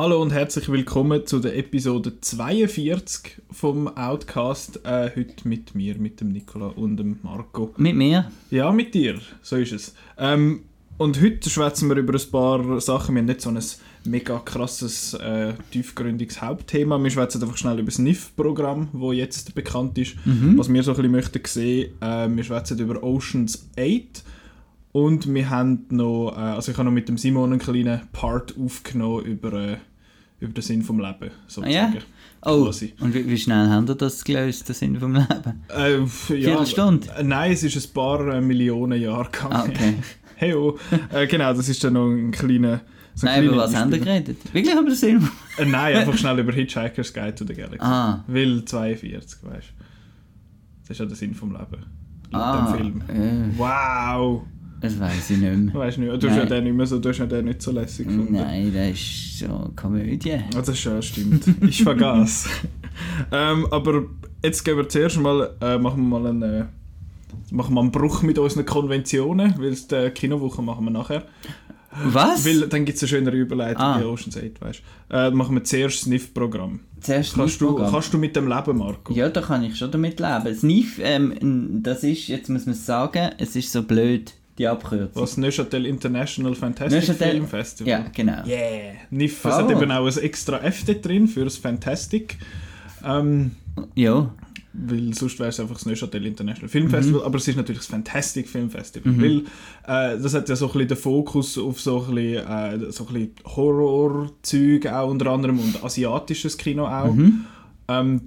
Hallo und herzlich willkommen zu der Episode 42 vom Outcast. Äh, heute mit mir, mit dem Nicola und dem Marco. Mit mir? Ja, mit dir, so ist es. Ähm, und heute schwätzen wir über ein paar Sachen. Wir haben nicht so ein mega krasses, äh, tiefgründiges Hauptthema. Wir schwätzen einfach schnell über das NIF-Programm, das jetzt bekannt ist. Mhm. Was wir so ein bisschen möchten sehen. Äh, wir schwätzen über Oceans 8. Und wir haben noch, äh, also ich habe noch mit dem Simon einen kleinen Part aufgenommen über, äh, über den Sinn vom Leben, sozusagen. Ja? Oh, Quasi. und wie, wie schnell haben ihr das gelöst, den Sinn vom Leben? Äh, ja, Viertelstunde? äh, Nein, es ist ein paar äh, Millionen Jahre gegangen. Ah, okay. hey, oh. äh, genau, das ist dann noch ein kleiner... So ein Nein, über was haben wir geredet? Wirklich über den Sinn vom Äh, nein, einfach schnell über Hitchhiker's Guide to the Galaxy. Ah. Will 42, weißt du. Das ist ja der Sinn vom Leben. Ah, dem Film. äh, Wow! Das weiß ich nicht mehr. Weißt du nicht, du hast ja den nicht mehr so, du hast ja den nicht so lässig gefunden. Nein, das ist so Komödie. Ah, das ja, stimmt. Ich vergaß. ähm, aber jetzt gehen wir zuerst mal, äh, machen wir mal einen, äh, machen wir einen Bruch mit unseren Konventionen, weil die Kinowoche machen wir nachher. Was? Weil dann gibt es eine schönere Überleitung Ah. bei Ocean's 8, weißt du. Äh, machen wir zuerst das NIF-Programm. Zuerst Kannst, du, Sniff-Programm. kannst du mit dem leben, Marco? Ja, da kann ich schon damit leben. Sniff, ähm, das ist, jetzt muss man es sagen, es ist so blöd, die Abkürzung. Was Neuchâtel International Fantastic Neuchâtel- Film Festival. Ja, genau. Yeah! NIF, es hat eben auch ein extra F dort drin für das Fantastic. Ähm, Ja, Weil sonst wäre es einfach das Neuchâtel International Film Mhm. Festival, aber es ist natürlich das Fantastic Film Festival. Weil äh, das hat ja so ein bisschen den Fokus auf so ein bisschen, äh, so ein bisschen Horror-Zeug auch unter anderem und asiatisches Kino auch. Mhm. Ähm,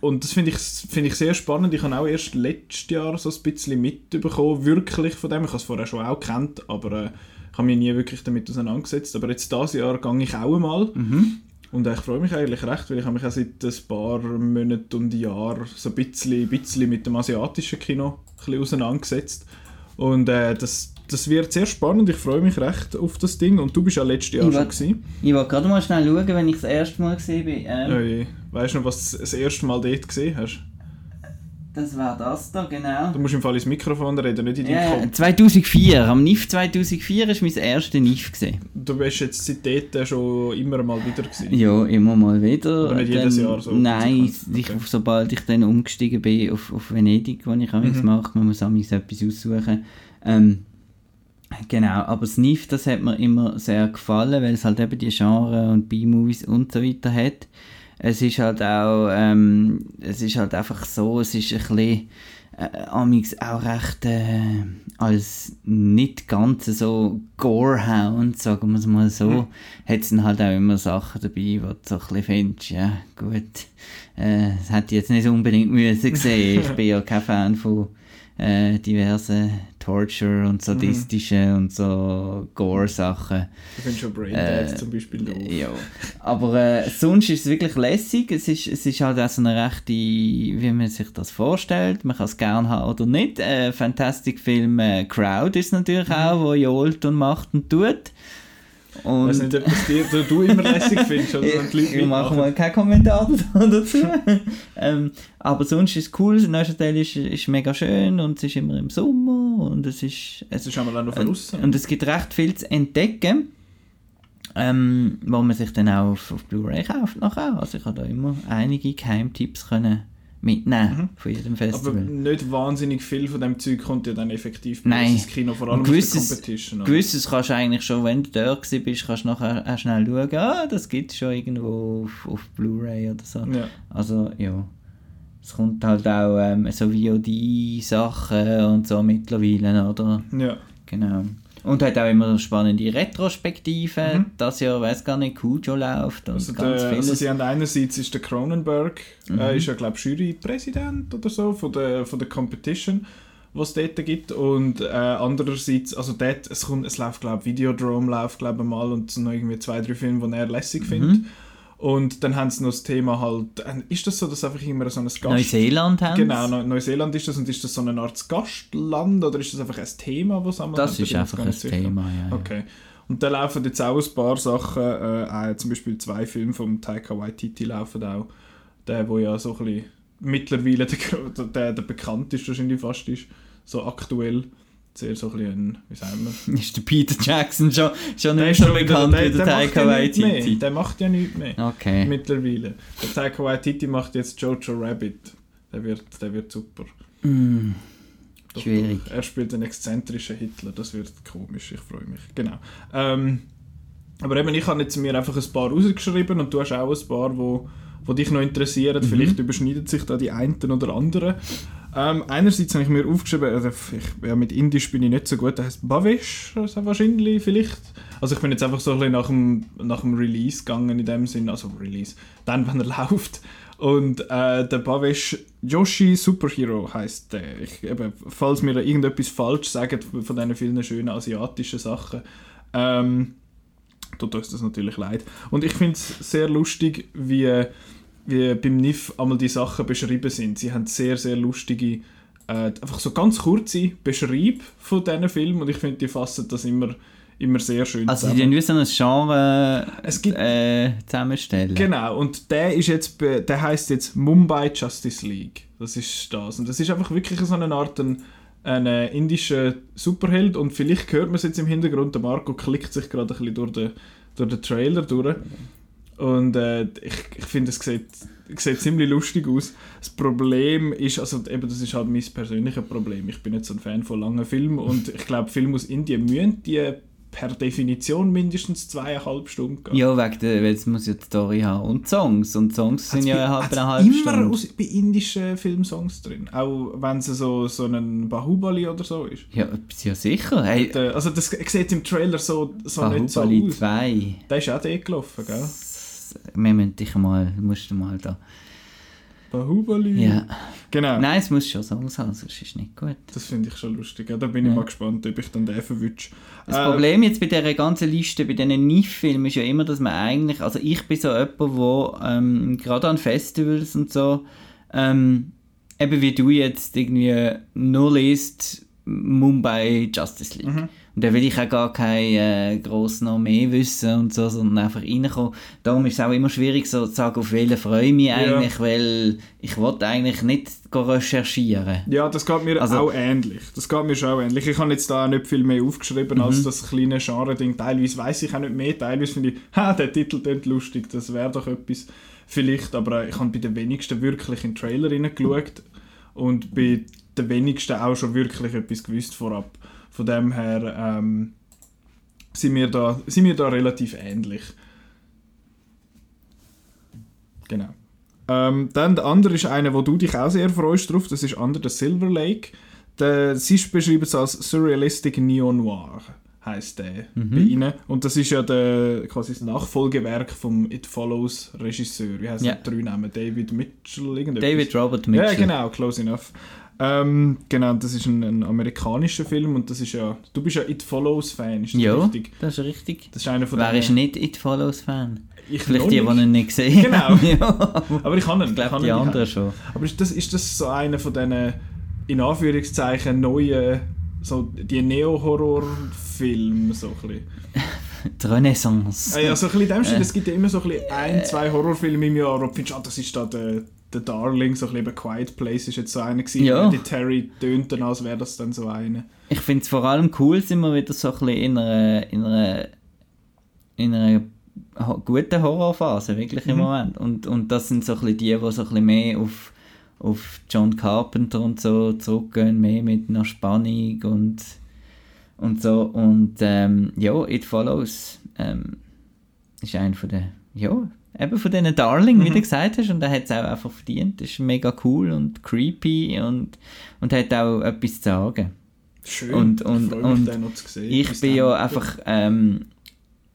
und das finde ich, finde ich sehr spannend. Ich habe auch erst letztes Jahr so ein bisschen mitbekommen, wirklich von dem. Ich habe es vorher schon auch gekannt, aber äh, ich habe mich nie wirklich damit auseinandergesetzt. Aber jetzt dieses Jahr gehe ich auch einmal. Mhm. Und ich freue mich eigentlich recht, weil ich habe mich auch seit ein paar Monaten und Jahren so ein bisschen, bisschen mit dem asiatischen Kino ein bisschen auseinandergesetzt. Und äh, das, das wird sehr spannend, ich freue mich recht auf das Ding. Und du bist ja letztes Jahr Ich schon will- gewesen. ich wollte gerade mal schnell schauen, wenn ich das erste Mal gesehen bin. Ähm, Äh, weißt du noch, was du das erste Mal dort gesehen hast? Das war das da, genau. Du musst im Fall ins Mikrofon reden, nicht in deinem Ja, Kopf. 2004, am NIF 2004 war mein erster NIF. Gewesen. Du bist jetzt seitdem schon immer mal wieder gewesen. Ja, immer mal wieder. Oder nicht jedes Jahr so Nein, ich, Okay. sobald ich dann umgestiegen bin auf, auf Venedig, wo ich mhm. mache, man muss amigs etwas aussuchen. Ähm, genau, aber das NIF, das hat mir immer sehr gefallen, weil es halt eben die Genre und B-Movies und so weiter hat. Es ist halt auch, ähm, es ist halt einfach so, es ist ein bisschen, äh, amigs auch recht äh, als nicht ganz so Gorehound, sagen wir es mal so, Mhm. hat es dann halt auch immer Sachen dabei, wo du so ein bisschen findest, ja gut, äh, das hätte ich jetzt nicht unbedingt müssen sehen. Ich bin ja kein Fan von äh, diversen Torture und sadistischen und so Gore-Sachen. Ich finde schon Brain Äh, zum Beispiel doof. Ja, aber äh, sonst ist es wirklich lässig. Es ist, es ist halt auch so eine rechte, wie man sich das vorstellt. Man kann es gerne haben oder nicht. Äh, Fantastic Film äh, Crowd ist natürlich auch, wo johlt und macht und tut. Ich weiß Und nicht, ob das dir, du, du immer lässig findest oder die ich, Leute ich mache mal keinen Kommentar dazu. ähm, aber sonst ist es cool. Neuchâtel ist, ist mega schön und es ist immer im Sommer und es ist... Es ist einmal auch noch außen. und es gibt recht viel zu entdecken, ähm, wo man sich dann auch auf, auf Blu-ray kauft nachher. Also ich habe da immer einige Geheimtipps können mitnehmen von jedem Mhm. Aber Festival. nicht wahnsinnig viel von dem Zeug kommt ja dann effektiv Nein. ins Kino, vor allem Und aus der gewisses- Competition. oder? Gewisses kannst du eigentlich schon, wenn du da gewesen bist, kannst du nachher auch schnell schauen, ah, das gibt es schon irgendwo auf, auf Blu-ray oder so. Ja. Also ja, es kommt halt auch ähm, so VOD-Sachen und so mittlerweile, oder? ja. Genau. Und hat auch immer spannende Retrospektiven. Mhm. Das Jahr weiß gar nicht, Cujo läuft und Also, ganz der, also sie haben einerseits ist der Cronenberg, Mhm. äh, ist ja glaube Jurypräsident oder so von der, von der Competition, was es dort gibt und äh, andererseits, also dort, es, kommt, es läuft glaube Videodrome läuft glaube mal und es sind noch irgendwie zwei, drei Filme, die er lässig Mhm. findet und dann haben sie noch das Thema halt, äh, ist das so, dass einfach immer so ein Gast... Neuseeland haben Genau, Neu Neuseeland ist das und ist das so eine Art Gastland oder ist das einfach ein Thema, was am Das ist einfach ein Thema, ja. Okay. Und da laufen jetzt auch ein paar Sachen, äh, auch zum Beispiel zwei Filme von Taika Waititi laufen auch. Der, wo ja so ein bisschen mittlerweile der, der, der bekannteste wahrscheinlich fast ist, so aktuell. Sehr so ein bisschen, wie sagen wir... Ist der Peter Jackson schon, schon Der nicht so bekannt wieder- wie der der Taika macht ja. Waititi? Der macht ja nichts mehr. Okay. Mittlerweile. Der Taika Waititi macht jetzt Jojo Rabbit. Der wird, der wird super. Mm, Doch, Schwierig. Er spielt einen exzentrischen Hitler, das wird komisch, ich freue mich. Genau. Ähm, aber eben, ich habe jetzt mir einfach ein paar rausgeschrieben und du hast auch ein paar, wo, wo dich noch interessieren. Mhm. Vielleicht überschneiden sich da die einen oder anderen. Ähm, einerseits habe ich mir aufgeschrieben, also ich, ja, mit Indisch bin ich nicht so gut, der heißt Bavish, also wahrscheinlich vielleicht. Also ich bin jetzt einfach so ein bisschen nach dem, nach dem Release gegangen in dem Sinn, also Release, dann wenn er läuft. Und äh, der Bavesh Yoshi Superhero heißt der. Ich, eben, falls mir da irgendetwas falsch sagt von diesen vielen schönen asiatischen Sachen, ähm, tut uns das natürlich leid. Und ich finde es sehr lustig, wie, wie beim NIF einmal die Sachen beschrieben sind. Sie haben sehr, sehr lustige, äh, einfach so ganz kurze Beschreib von diesen Filmen und ich finde, die fassen das immer, immer sehr schön Also die wie so ein Genre Es gibt- äh, zusammenstellen. Genau, und der ist jetzt, der heißt jetzt Mumbai Justice League. Das ist das. Und das ist einfach wirklich so eine Art ein, ein äh, indischer Superheld und vielleicht hört man es jetzt im Hintergrund, der Marco klickt sich gerade ein bisschen durch den, durch den Trailer durch. Und äh, ich, ich finde, es sieht, sieht ziemlich lustig aus. Das Problem ist, also eben, das ist halt mein persönliches Problem. Ich bin nicht so ein Fan von langen Filmen und ich glaube, Filme aus Indien müssen die per Definition mindestens zweieinhalb Stunden gehen. Ja, wegen der, weil es muss ja die Story haben. Und Songs. Und Songs sind Hat's ja bei- eine halbe, hat's eine halbe immer aus, bei indischen Filmsongs drin. Auch wenn es so, so ein Bahubali oder so ist. Ja, ja sicher. Hey, Der, also das sieht im Trailer so, so nicht so Bahubali aus. 2. Der ist auch dort gelaufen, gell? Wir müssen dich mal, musst du mal da. Bahubali. Ja. Genau. Nein, es muss schon Songs haben, sonst ist es nicht gut. Das finde ich schon lustig. Ja, da bin ich Ja. mal gespannt, ob ich dann den verwünsche. Das Äh, Problem jetzt bei dieser ganzen Liste, bei diesen NIF-Filmen, ist ja immer, dass man eigentlich, also ich bin so jemand, wo ähm, gerade an Festivals und so, ähm, eben wie du jetzt irgendwie nur liest, Mumbai Justice League. Mhm. Und da will ich auch gar kein äh, gross noch mehr wissen und so, sondern einfach reinkommen. Darum ist es auch immer schwierig so zu sagen, auf welchen freue ich mich Ja. eigentlich, weil ich wollte eigentlich nicht recherchieren. Ja, das geht mir Also- auch ähnlich. Das geht mir schon auch ähnlich. Ich habe jetzt da auch nicht viel mehr aufgeschrieben Mhm. als das kleine Genre-Ding. Teilweise weiß ich auch nicht mehr, teilweise finde ich, ha, der Titel klingt lustig, das wäre doch etwas vielleicht. Aber äh, ich habe bei den wenigsten wirklich in den Trailer reingeschaut und bei den wenigsten auch schon wirklich etwas gewusst vorab. Von dem her ähm, sind, wir da, sind wir da relativ ähnlich. Genau. Ähm, dann der andere ist einer, wo du dich auch sehr freust drauf, das ist Under the Silver Lake. Der, sie ist beschrieben als Surrealistic Neo-Noir, heisst der Mhm. bei ihnen. Und das ist ja der, quasi das Nachfolgewerk vom It Follows Regisseur. Wie heißt Ja. der drei Namen? David Mitchell? Irgendetwas? David Robert Mitchell. Ja, genau, close enough. Ähm, genau, das ist ein, ein amerikanischer Film und das ist ja, du bist ja It Follows Fan, ist das Ja, richtig? das ist richtig. Das ist einer von Wer ist nicht It Follows Fan? ich Vielleicht die, die ihn nicht gesehen Genau. ja. Aber ich kann ihn. Ich glaube, die anderen schon. Aber ist das, ist das so einer von diesen, in Anführungszeichen, neuen, so die Neo-Horror-Filme, so ein bisschen? Die Renaissance. Ah, ja, so ein bisschen in dem Stil, Äh. es gibt ja immer so ein, bisschen ein zwei Horrorfilme im Jahr, wo du findest, ah, das ist da der, der Darling, so ein bisschen Quiet Place ist jetzt so einer gewesen. Ja. Die Terry tönt dann, als wäre das dann so einer. Ich finde es vor allem cool, sind wir wieder so ein bisschen in einer, in einer, in einer guten Horrorphase, wirklich im Mhm. Moment. Und, und das sind so ein bisschen die, die so ein bisschen mehr auf, auf John Carpenter und so zurückgehen, mehr mit einer Spannung und, und so. Und ähm, ja, It Follows ähm, ist einer von den, ja, eben von diesen Darling, wie Mhm. du gesagt hast, und er hat es auch einfach verdient. Das ist mega cool und creepy und, und hat auch etwas zu sagen. Schön. Und- und- ich und. Ich Bis bin ja einfach, ähm,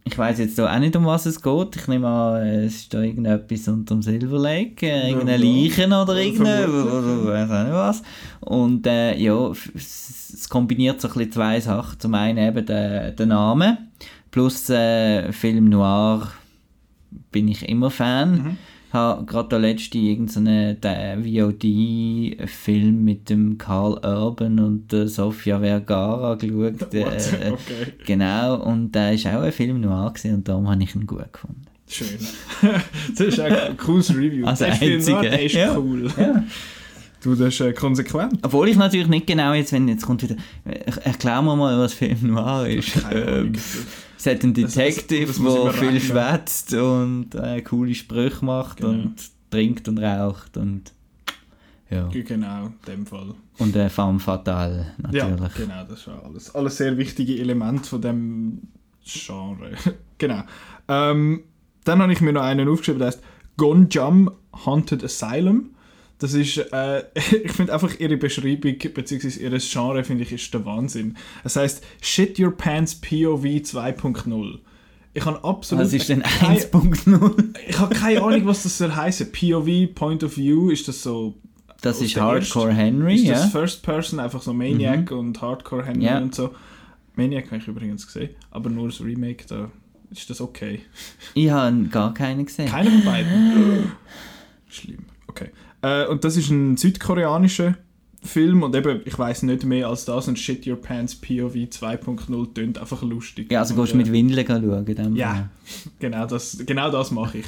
ich weiß jetzt auch nicht, um was es geht. Ich nehme an, es ist da irgendetwas unter dem Silver Lake, äh, irgendeine. Leichen oder Vermutlich, weiß auch nicht was. Und äh, ja, es, kombiniert so ein bisschen zwei Sachen. Zum einen eben den, den Namen, plus äh, Film Noir bin ich immer Fan. Mhm. habe gerade der letzte irgendeinen VOD-Film mit dem Carl Urban und der Sofia Vergara geschaut. What? Äh, Okay, genau, und der war auch ein Film noir gewesen, und darum habe ich ihn gut gefunden. schön. das ist ein cooles Review. Also der Film, einzige, der ist ja. cool. Ja. Du, das ist äh, konsequent. Obwohl ich natürlich nicht genau jetzt, wenn jetzt kommt wieder, erklär mir mal, was Film Noir ist. Keine Ähm. Es hat einen Detective, der viel schwätzt und äh, coole Sprüche macht Genau. und trinkt und raucht und ja. Genau, in dem Fall. Und äh, Femme Fatale, Ja, natürlich. genau, das ja alles, alles sehr wichtige Elemente von dem Genre. genau. Ähm, dann habe ich mir noch einen aufgeschrieben, der heißt Gonjam Haunted Asylum. Das ist, äh, ich finde einfach ihre Beschreibung bzw. ihr Genre finde ich ist der Wahnsinn. Es heißt Shit Your Pants POV 2.0. Ich habe absolut Was ist denn keine- 1.0? Ich habe keine Ahnung, was das soll heißen. POV Point of View ist das so Das ist Hardcore Henry, ist das ja. First Person, einfach so Maniac und Hardcore Henry Ja. und so. Maniac habe ich übrigens gesehen, aber nur das Remake, da ist das okay. Ich habe gar keinen gesehen. Keiner von beiden. Schlimm. Okay. Äh, und das ist ein südkoreanischer Film und eben, ich weiß nicht mehr als das und Shit Your Pants POV 2.0 tönt einfach lustig. Ja, also und, gehst du äh, mit Windeln schauen. Ja, Fall. genau das, genau das mache ich.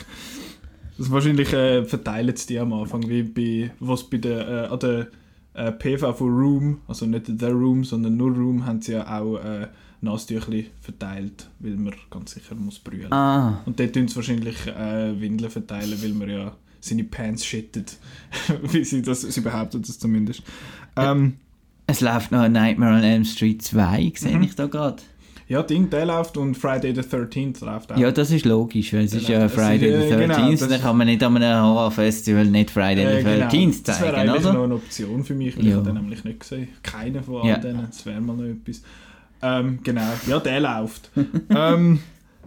Das wahrscheinlich äh, verteilen sie die am Anfang, wie bei, was bei der, äh, an der äh, PV von Room, also nicht The Room, sondern nur Room, haben sie ja auch äh, Nasentüchli verteilt, weil man ganz sicher muss brüllen. Ah, Und dort tun sie wahrscheinlich äh, Windeln verteilen, weil man ja seine Pants shittet. wie sie das, sie behaupten das zumindest. Ähm, es läuft noch Nightmare on Elm Street 2, sehe Mhm. ich da gerade. ja, Ding, der läuft und Friday the 13th läuft auch. Ja, das ist logisch, weil es ist ja Das ist- Friday the ja, genau, 13th, das- dann kann man nicht an einem Horrorfestival nicht Friday Äh, the genau. 13th Das wäre zeigen, eigentlich noch oder? eine Option für mich, weil Ja. ich habe den nämlich nicht gesehen. Keiner von all Ja. denen. Das wäre mal noch etwas. Ähm, genau, ja, der läuft. ähm,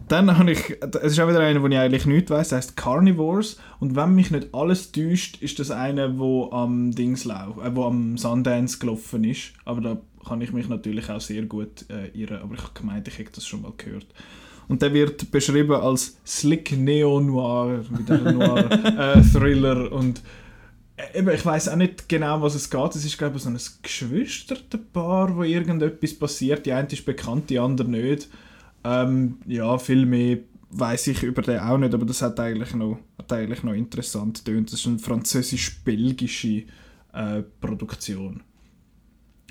dann habe ich, es ist auch wieder einer, wo ich eigentlich nichts weiss, heißt Carnivores. Und wenn mich nicht alles täuscht, ist das einer, wo am Dings lau, äh, wo am Sundance gelaufen ist. Aber da kann ich mich natürlich auch sehr gut äh, irren. Aber ich habe gemeint, ich hätte das schon mal gehört. Und der wird beschrieben als Slick Neo-Noir, wieder ein Noir-Thriller. und äh, eben, ich weiß auch nicht genau, was es geht. Es ist, glaube ich, so ein Geschwisterpaar, wo irgendetwas passiert. Die eine ist bekannt, die andere nicht. Ähm, ja, viel mehr weiß ich über den auch nicht, aber das hat eigentlich noch, hat eigentlich noch interessant getönt. Das ist eine französisch-belgische äh, Produktion.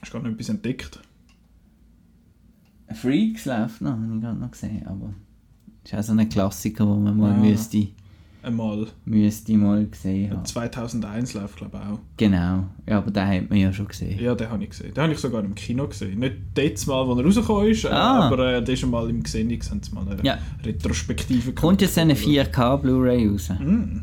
Hast du gerade noch etwas entdeckt? Freaks läuft noch, habe ich gerade noch gesehen, aber ist auch so ein Klassiker, den man mal Ah. müsste, Einmal. müsste mal gesehen haben. 2001 läuft, glaube ich, auch. Genau, ja, aber den hat man ja schon gesehen. Ja, den habe ich gesehen. Den habe ich sogar im Kino gesehen. Nicht das Mal, wo er rausgekommen ist, äh, Ah. aber äh, das mal im Xenix, haben sie mal eine Ja. Retrospektive Kommt jetzt eine 4K Blu-ray raus? Mm.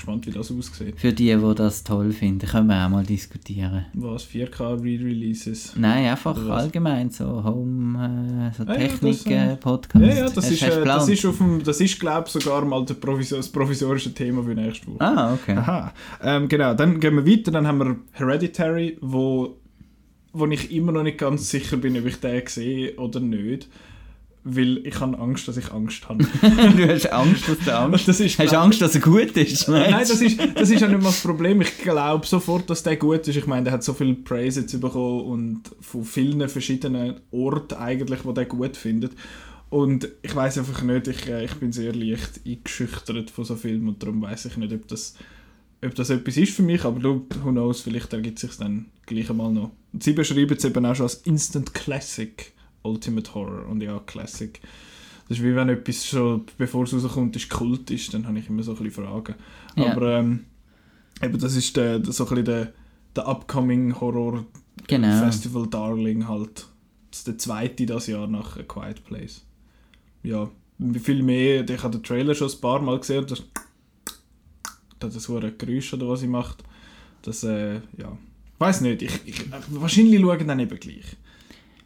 Bin gespannt, wie das aussieht. Für die, die das toll finden, können wir auch mal diskutieren. Was? 4K Re-Releases? Nein, einfach allgemein so Home, äh, so Ah ja, Technik, das, äh, äh. Ja, ja, das ist, äh, das ist, auf dem, das ist glaube ich, sogar mal das provisorische Thema für nächste Woche. Ah, okay. Aha. Ähm, genau, dann gehen wir weiter. Dann haben wir Hereditary, wo, wo ich immer noch nicht ganz sicher bin, ob ich den sehe oder nicht. Weil ich habe Angst, dass ich Angst habe. du hast Angst, dass du Angst Das ist, hast. Angst, dass er gut ist? Nein, das ist, das ist ja nicht mal das Problem. Ich glaube sofort, dass der gut ist. Ich meine, der hat so viel Praise jetzt bekommen und von vielen verschiedenen Orten eigentlich, wo der gut findet. Und ich weiß einfach nicht, ich, äh, ich bin sehr leicht eingeschüchtert von so Filmen und darum weiß ich nicht, ob das, ob das etwas ist für mich, aber du, who knows, vielleicht ergibt sich dann gleich einmal noch. Und sie beschreiben es eben auch schon als Instant Classic Ultimate Horror und ja, Classic. Das ist wie wenn etwas schon, bevor es rauskommt, ist Kult ist, dann habe ich immer so ein bisschen Fragen. Ja. Aber ähm, eben das ist der, so ein bisschen der, der upcoming Horror Genau. Festival Darling halt. Das ist der zweite das Jahr nach A Quiet Place. Ja, viel mehr. Ich habe den Trailer schon ein paar Mal gesehen. und Das, das ist so ein Geräusch oder was sie macht. Das, äh, ja. Weiß nicht. Ich, ich, wahrscheinlich schauen dann eben gleich.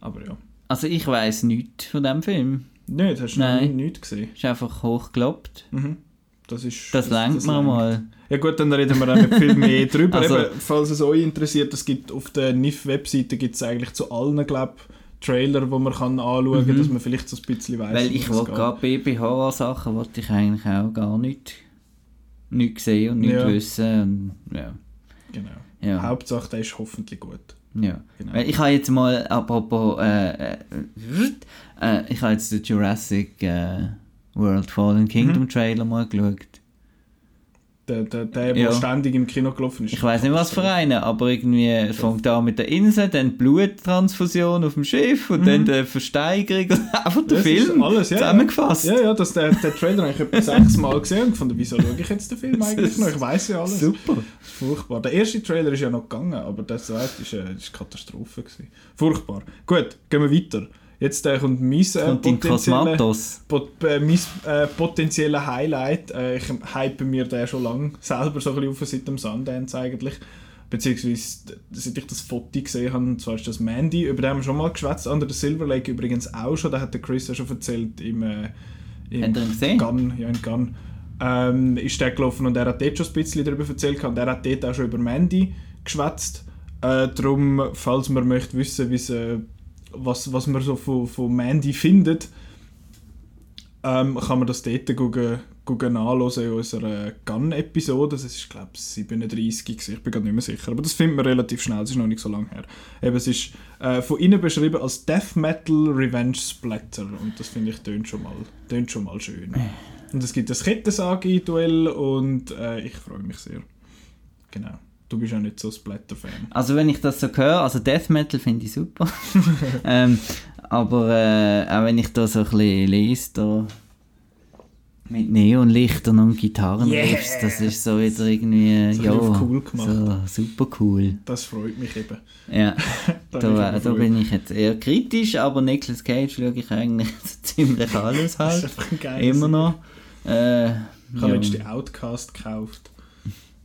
Aber ja. Also ich weiß nichts von dem Film. Nicht, hast du noch Nein. nie- nichts gesehen? Ist einfach hochgelobt. Mhm. Das ist. Das lenkt das lenkt. mal. Ja gut, dann reden wir auch nicht viel mehr drüber. Also- Eben, falls es euch interessiert, es gibt auf der NIF-Webseite gibt es eigentlich zu allen, glaube Trailer, wo man kann anschauen kann, Mhm. dass man vielleicht so ein bisschen weiss, Weil ich wollte gerade BB-Horror-Sachen wollte ich eigentlich auch gar nicht, nicht sehen und nicht Ja. wissen. Und, ja. Genau. Ja. Hauptsache, der ist hoffentlich gut. Ja. Genau. Ich habe jetzt mal, apropos, äh, äh, äh, ich habe jetzt den Jurassic äh, World Fallen Kingdom Mhm. Trailer mal geschaut. Der, der, der, Ja. der ständig im Kino gelaufen ist. Ich weiß nicht, was für einen, aber irgendwie fängt an mit der Insel, dann die Bluttransfusion auf dem Schiff und dann die Versteigerung und einfach der Das ist Film alles, ja, ja. zusammengefasst. Ja, ja, das, der, der Trailer habe ich etwa sechsmal gesehen und gefunden, wieso schaue ich jetzt den Film eigentlich noch? Ich weiß ja alles. Super. Furchtbar. Der erste Trailer ist ja noch gegangen, aber der zweite ist, äh, ist Katastrophe. Gewesen. Furchtbar. Gut, gehen wir weiter. Jetzt äh, kommt mein, äh, potenzielle-. Pot äh, mein äh, potenzieller Highlight. Äh, ich hype mir den schon lange selber so ein bisschen auf seit dem Sundance eigentlich. Beziehungsweise seit ich das Foto gesehen habe, und zwar ist das Mandy, über den haben wir schon mal geschwätzt. Under the Silver Lake übrigens auch schon, da hat der Chris ja schon erzählt im, äh, im Hat er ihn gesehen? Gun, ja in Gun. Ähm, ist der gelaufen und er hat dort schon ein bisschen darüber erzählt und er hat dort auch schon über Mandy geschwätzt. Äh, darum, falls man möchte wissen, wie's, äh, was, was man so von, von Mandy findet, ähm, kann man das dort gucken, gucken nachhören in unserer Gun-Episode. Das ist, glaube ich, 37 gewesen. Ich bin gerade nicht mehr sicher. Aber das findet man relativ schnell, es ist noch nicht so lange her. Eben, es ist äh, von innen beschrieben als Death Metal Revenge Splatter. Und das finde ich tönt schon, mal, schon mal schön. Und es gibt das Kettensage-Duell und äh, ich freue mich sehr. Genau. Du bist ja nicht so Splatter-Fan. Also wenn ich das so höre, also Death Metal finde ich super. ähm, aber äh, auch wenn ich da so ein bisschen lese, da mit Neonlichtern und Gitarrenriffs, das ist so wieder irgendwie, So ein ja, cool gemacht. so super cool. Das freut mich eben. Ja, Da bin ich da, da bin ich jetzt eher kritisch, aber Nicolas Cage schaue ich eigentlich so ziemlich alles Das ist halt. einfach ein geiles Immer noch. Äh, Ich habe ja. letztens den Outcast gekauft.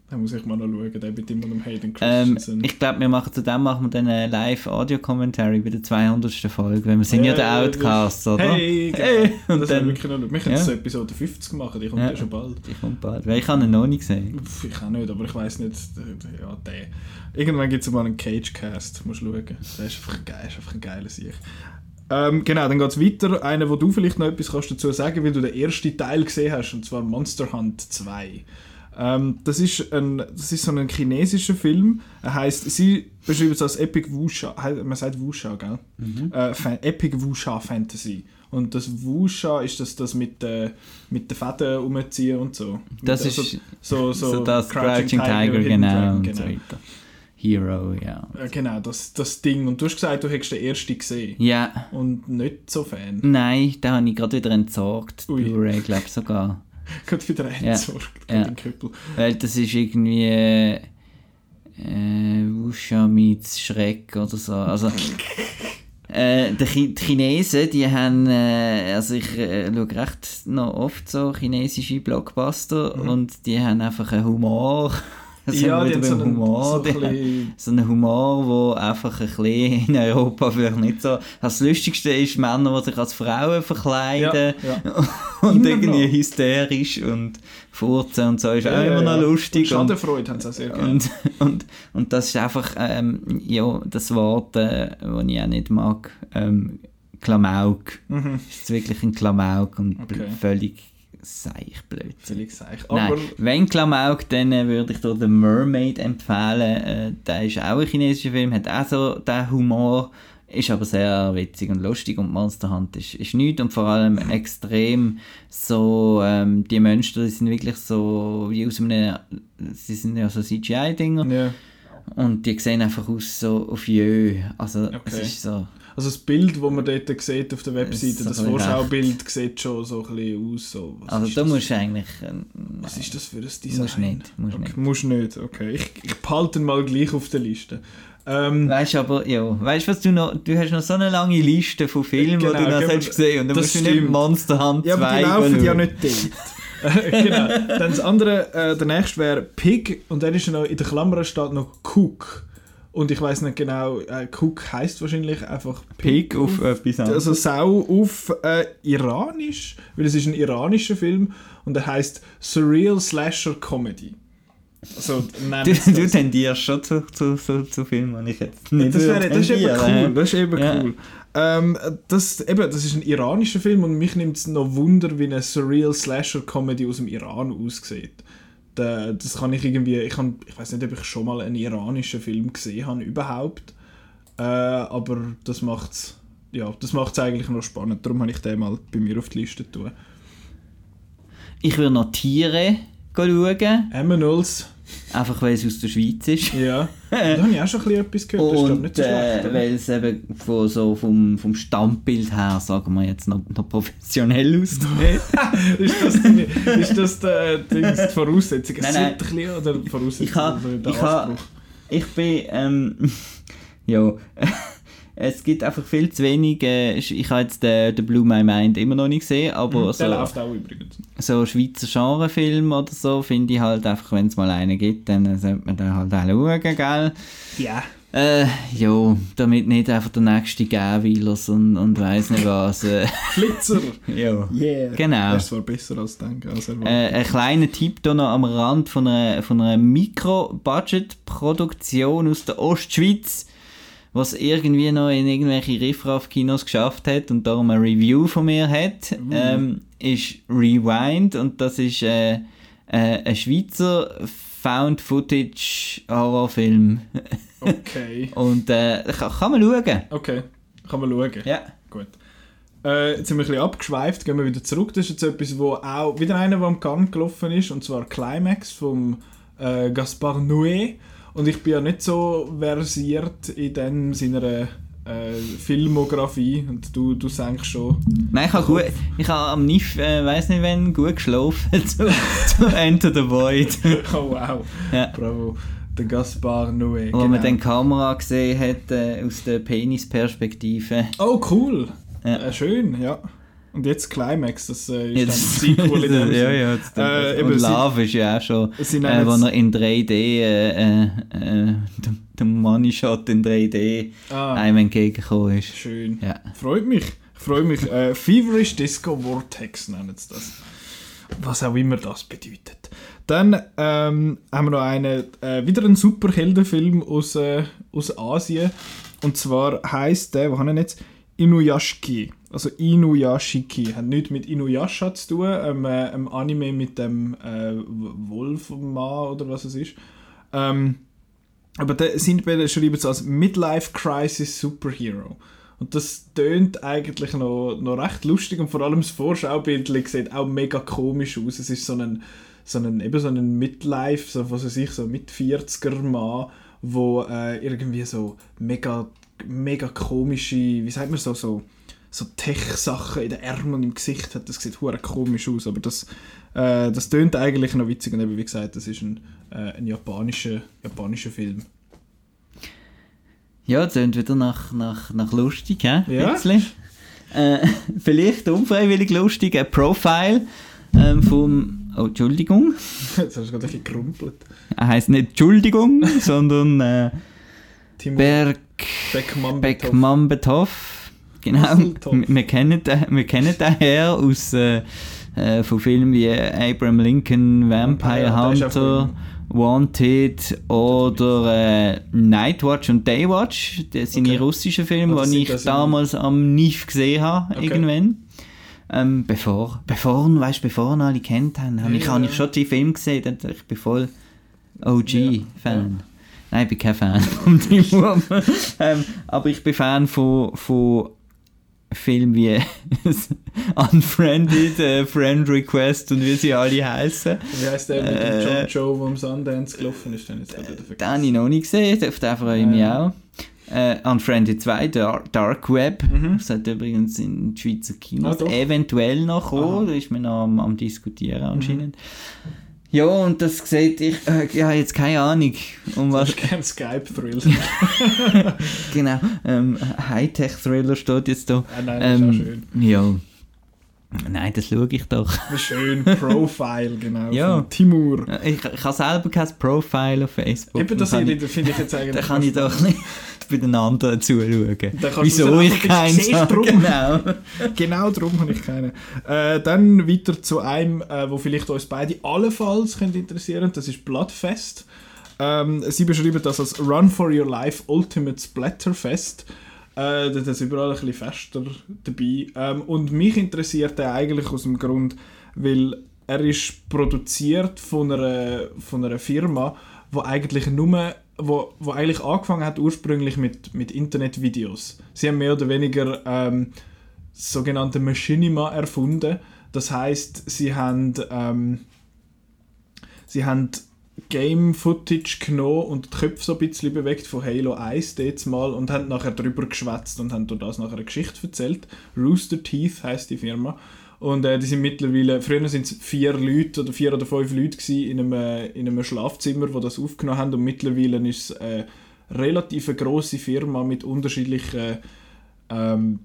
Da muss ich mal noch schauen, der mit immer dem Hayden Ähm, Christensen. ich glaube, wir machen zu dem machen wir dann einen Live-Audio-Commentary bei der 200. Folge, weil wir sind ja, der Äh, Outcast, oder? Hey, genau. Hey, und das dann, wirklich noch Wir können Ja. so Episode 50 machen, die kommt ja, Ja. schon bald. die kommt bald, weil ich habe ihn noch nicht gesehen. Ich auch nicht, aber ich weiß nicht. äh, Ja, der. Irgendwann gibt es mal einen Cage-Cast, musst schauen. Der ist einfach geil, ist einfach ein geiler Sieg. Ähm, genau, dann geht es weiter. Einer, wo du vielleicht noch etwas kannst dazu sagen weil du den ersten Teil gesehen hast, und zwar Monster Hunt 2. Ähm, das, ist ein, das ist so ein chinesischer Film. Er heißt, sie beschreiben es als Epic Wuxia. Man sagt Wuxia, gell? Äh, Fan, Epic Wuxia Fantasy. Und das Wuxia ist das, das mit, äh, mit den Fäden umziehen und so. Das mit, ist so, so, so, das Crouching Tiger, Hidden genau, Dragon, und so. Hero, ja. Äh, Genau, das, das Ding. Und du hast gesagt, du hättest den ersten gesehen. Ja, Und nicht so Fan. nein, da habe ich gerade wieder entsorgt. Blu-ray, glaube ich sogar. Gerade wieder Ja. entsorgt, Ja. den Küppel. Weil das ist irgendwie äh, Wusha meets Schreck oder so. Also, äh, die, die Chinesen, die haben, äh, also ich äh, schaue recht noch oft so chinesische Blockbuster und die haben einfach einen Humor. Das ja, haben wieder so einen, Humor. so ein so einen Humor, der einfach ein bisschen in Europa vielleicht nicht so... Das Lustigste ist Männer, die sich als Frauen verkleiden Ja, ja. und Immer irgendwie noch. hysterisch und furzen und so ist auch Ja, immer ja, noch lustig. Und Schadenfreude haben sie auch sehr gerne. und, und, und das ist einfach ähm, ja, das Wort, äh, das ich auch nicht mag. Ähm, Klamauk. Mhm. Ist wirklich ein Klamauk und Okay. völlig seich blöd. Völlig seich. Nein, wenn Klamauk, dann äh, würde ich da The Mermaid empfehlen. Äh, der ist auch ein chinesischer Film, hat auch so den Humor, ist aber sehr witzig und lustig und Monster Hunt ist, ist nichts und vor allem extrem so, ähm, die Monster, die sind wirklich so wie aus einem, sie sind ja so CGI-Dinger ja. und die sehen einfach aus so auf Jö, also es Okay. ist so, Also das Bild, das man dort sieht auf der Webseite, Das das Vorschaubild sieht schon so ein bisschen aus. So. Was also da musst du eigentlich, äh, Was ist das für ein Design? Musst nicht, musst okay, nicht. Musst nicht, okay. Ich, ich behalte ihn mal gleich auf der Liste. Ähm, Weißt du aber, ja, weißt du was du noch, du hast noch so eine lange Liste von Filmen, Genau, die du noch gell, hast gesehen und dann musst du nicht stimmt. Monster Hunt 2 ja, aber die laufen ja nicht dort. Genau. Dann das andere, äh, der nächste wäre Pig und dann ist noch in der Klammer steht noch Cook. Und ich weiß nicht genau, äh, Cook heißt wahrscheinlich einfach Pig auf etwas anderes. Also Sau auf äh, Iranisch, weil es ist ein iranischer Film und er heißt Surreal Slasher Comedy. Also, du, du tendierst schon zu, zu, zu, zu Filmen, ich jetzt nicht das, wäre, das ist eben cool. Das ist eben Ja. cool. Ähm, das, eben, das ist ein iranischer Film und mich nimmt es noch Wunder, wie eine Surreal Slasher Comedy aus dem Iran aussieht. Da, das kann ich irgendwie, ich, kann, ich weiß nicht, ob ich schon mal einen iranischen Film gesehen habe überhaupt, äh, aber das macht's, ja, das macht's eigentlich noch spannend. Darum habe ich den mal bei mir auf die Liste tun. Ich würde noch Tiere schauen. Emmenols. Einfach weil es aus der Schweiz ist. Ja. Da habe ich auch schon ein bisschen etwas gehört. Das Und nicht so äh, schlecht. oder? weil es eben von, so vom, vom Standbild her, sagen wir jetzt, noch, noch professionell aussieht. ist das, die, ist das die, die, die Voraussetzung? Nein, nein. ein bisschen, oder Voraussetzung? Ich ha- ich ha- ich bin, ähm, ja, es gibt einfach viel zu wenig, äh, ich habe jetzt den, den Blue My Mind immer noch nicht gesehen, aber Der so, läuft auch übrigens. so Schweizer Genrefilm oder so finde ich halt einfach, wenn es mal einen gibt, dann sollte man den halt auch schauen, gell? Ja. Äh, ja, damit nicht einfach der nächste Gäwilers und, und weiss nicht was. Äh, Flitzer. ja. Yeah. Genau. Das war besser als denken. Als. Äh, ein kleiner Tipp hier noch am Rand von einer, von einer Mikro-Budget-Produktion aus der Ostschweiz, was irgendwie noch in irgendwelche Riffraff-Kinos geschafft hat und darum eine Review von mir hat, ähm, ist Rewind und das ist äh, äh, ein Schweizer Found-Footage-Horrorfilm Okay. und äh, kann, kann man schauen. Okay. Kann man schauen. Ja. Gut. Äh, jetzt sind wir ein bisschen abgeschweift, gehen wir wieder zurück. Das ist jetzt etwas, wo auch wieder einer, der am Cannes gelaufen ist, und zwar Climax vom äh, Gaspard Noé. Und ich bin ja nicht so versiert in dem seiner äh, Filmografie und du, du denkst schon. Nein, ich habe gut, ich habe am NIF, äh, weiß nicht wann, gut geschlafen zu, zu Enter the Void. Oh wow, Ja. bravo. Der Gaspard Noé. Wo man genau. dann die Kamera gesehen hat äh, aus der Penisperspektive. Oh cool, Ja. äh, schön, ja. Und jetzt Climax, das äh, ist Jetzt- dann Sequel in dem ja, ja. Das, Äh, eben, und Love ist ja auch schon, äh, wo er in 3D, äh, äh, der, der Money Shot in 3D Ah. einem entgegengekommen ist. Schön. Ja. Freut mich. Freut mich. Äh, Feverish Disco Vortex nennen sie das. Was auch immer das bedeutet. Dann ähm, haben wir noch einen, äh, wieder einen Superheldenfilm aus, äh, aus Asien. Und zwar heißt der, wo haben wir jetzt? Inuyashiki. Also Inuyashiki. Hat nichts mit Inuyasha zu tun, ähm, äh, einem Anime mit dem äh, Wolfmann oder was es ist. Ähm, aber der Sindbäder schreibt es als Midlife Crisis Superhero. Und das tönt eigentlich noch, noch recht lustig und vor allem das Vorschaubild sieht auch mega komisch aus. Es ist so ein, so ein, eben so ein Midlife, so, was weiß ich, so mit 40er Mann, wo äh, irgendwie so mega, mega komische, wie sagt man so, so, so Tech-Sachen in den Ärmeln und im Gesicht hat. Das sieht hure komisch aus, aber das, äh, das tönt eigentlich noch witzig und eben wie gesagt, das ist ein, äh, ein japanischer, japanischer Film. Ja, das klingt wieder nach, nach, nach lustig, hä? Ja. Äh, vielleicht unfreiwillig lustig, ein Profile ähm, vom... Oh, Entschuldigung. Jetzt hast du gerade ein bisschen gerumpelt. Er heisst nicht Entschuldigung, sondern äh, Berg... Beckmann Beckmann-Bethoff. Genau. Wir, wir kennen den, wir kennen den Herr aus äh, äh, von Filmen wie Abraham Lincoln, Vampire auch Hunter, Wanted oder äh, Nightwatch und Daywatch. Das sind die Okay. russischen Filme, die ich damals am NIF gesehen habe, Okay. irgendwann. Ähm, bevor, bevor, weißt, bevor ihn alle kennt haben, habe ich, Ja, habe ja. ich schon die Filme gesehen. dann- Ich bin voll Ja, OG-Fan. Nein, ich bin kein Fan von Timo. ähm, aber ich bin Fan von, von Filmen wie Unfriended, äh, Friend Request und wie sie alle heißen. Wie heißt der mit dem Äh, John Joe, der am Sundance gelaufen ist? Wieder Den habe ich noch nicht gesehen, auf den freue ich mich Ja. auch. Äh, Unfriended 2, Dark, Dark Web. Mhm. Das hat übrigens in Schweizer Ah, Kinos doch. eventuell noch kommen. Mhm. Da ist man noch am, am diskutieren anscheinend. Ja, und das sieht ich, äh, ja, jetzt keine Ahnung, um Das was ist kein Skype-Thrill. genau, ähm, Hightech-Thriller steht jetzt da. ah, nein, das ist auch Ähm, schön. ja. Nein, das schaue ich doch. Schön Profile, genau. Ja. Timur. Ich, ich habe selber kein Profile auf Facebook. Eben das finde ich, ich jetzt ich, eigentlich. dann kann ich doch nicht bei den anderen zuschauen. Wieso ich keinen siehst habe. drum. Genau. Genau darum habe ich keine. Äh, dann weiter zu einem, äh, wo vielleicht uns beide allenfalls könnte interessieren. Das ist Bloodfest. Ähm, sie beschreiben das als Run for Your Life Ultimate Splatterfest. Äh, da ist überall ein bisschen fester dabei. Ähm, und mich interessiert er eigentlich aus dem Grund, weil er ist produziert von einer, von einer Firma, wo eigentlich nur wo, wo eigentlich angefangen hat ursprünglich mit, mit Internetvideos. Sie haben mehr oder weniger ähm, sogenannte Machinima erfunden. Das heißt, sie haben ähm, sie haben Game-Footage genommen und die Köpfe so ein bisschen bewegt von Halo 1 jetzt mal und haben nachher darüber geschwätzt und haben durch das nachher eine Geschichte erzählt. Rooster Teeth heißt die Firma. Und äh, die sind mittlerweile, früher sind es vier Leute oder vier oder fünf Leute gewesen in einem, äh, in einem Schlafzimmer, wo das aufgenommen haben und mittlerweile ist es eine relativ grosse Firma mit unterschiedlichen ähm,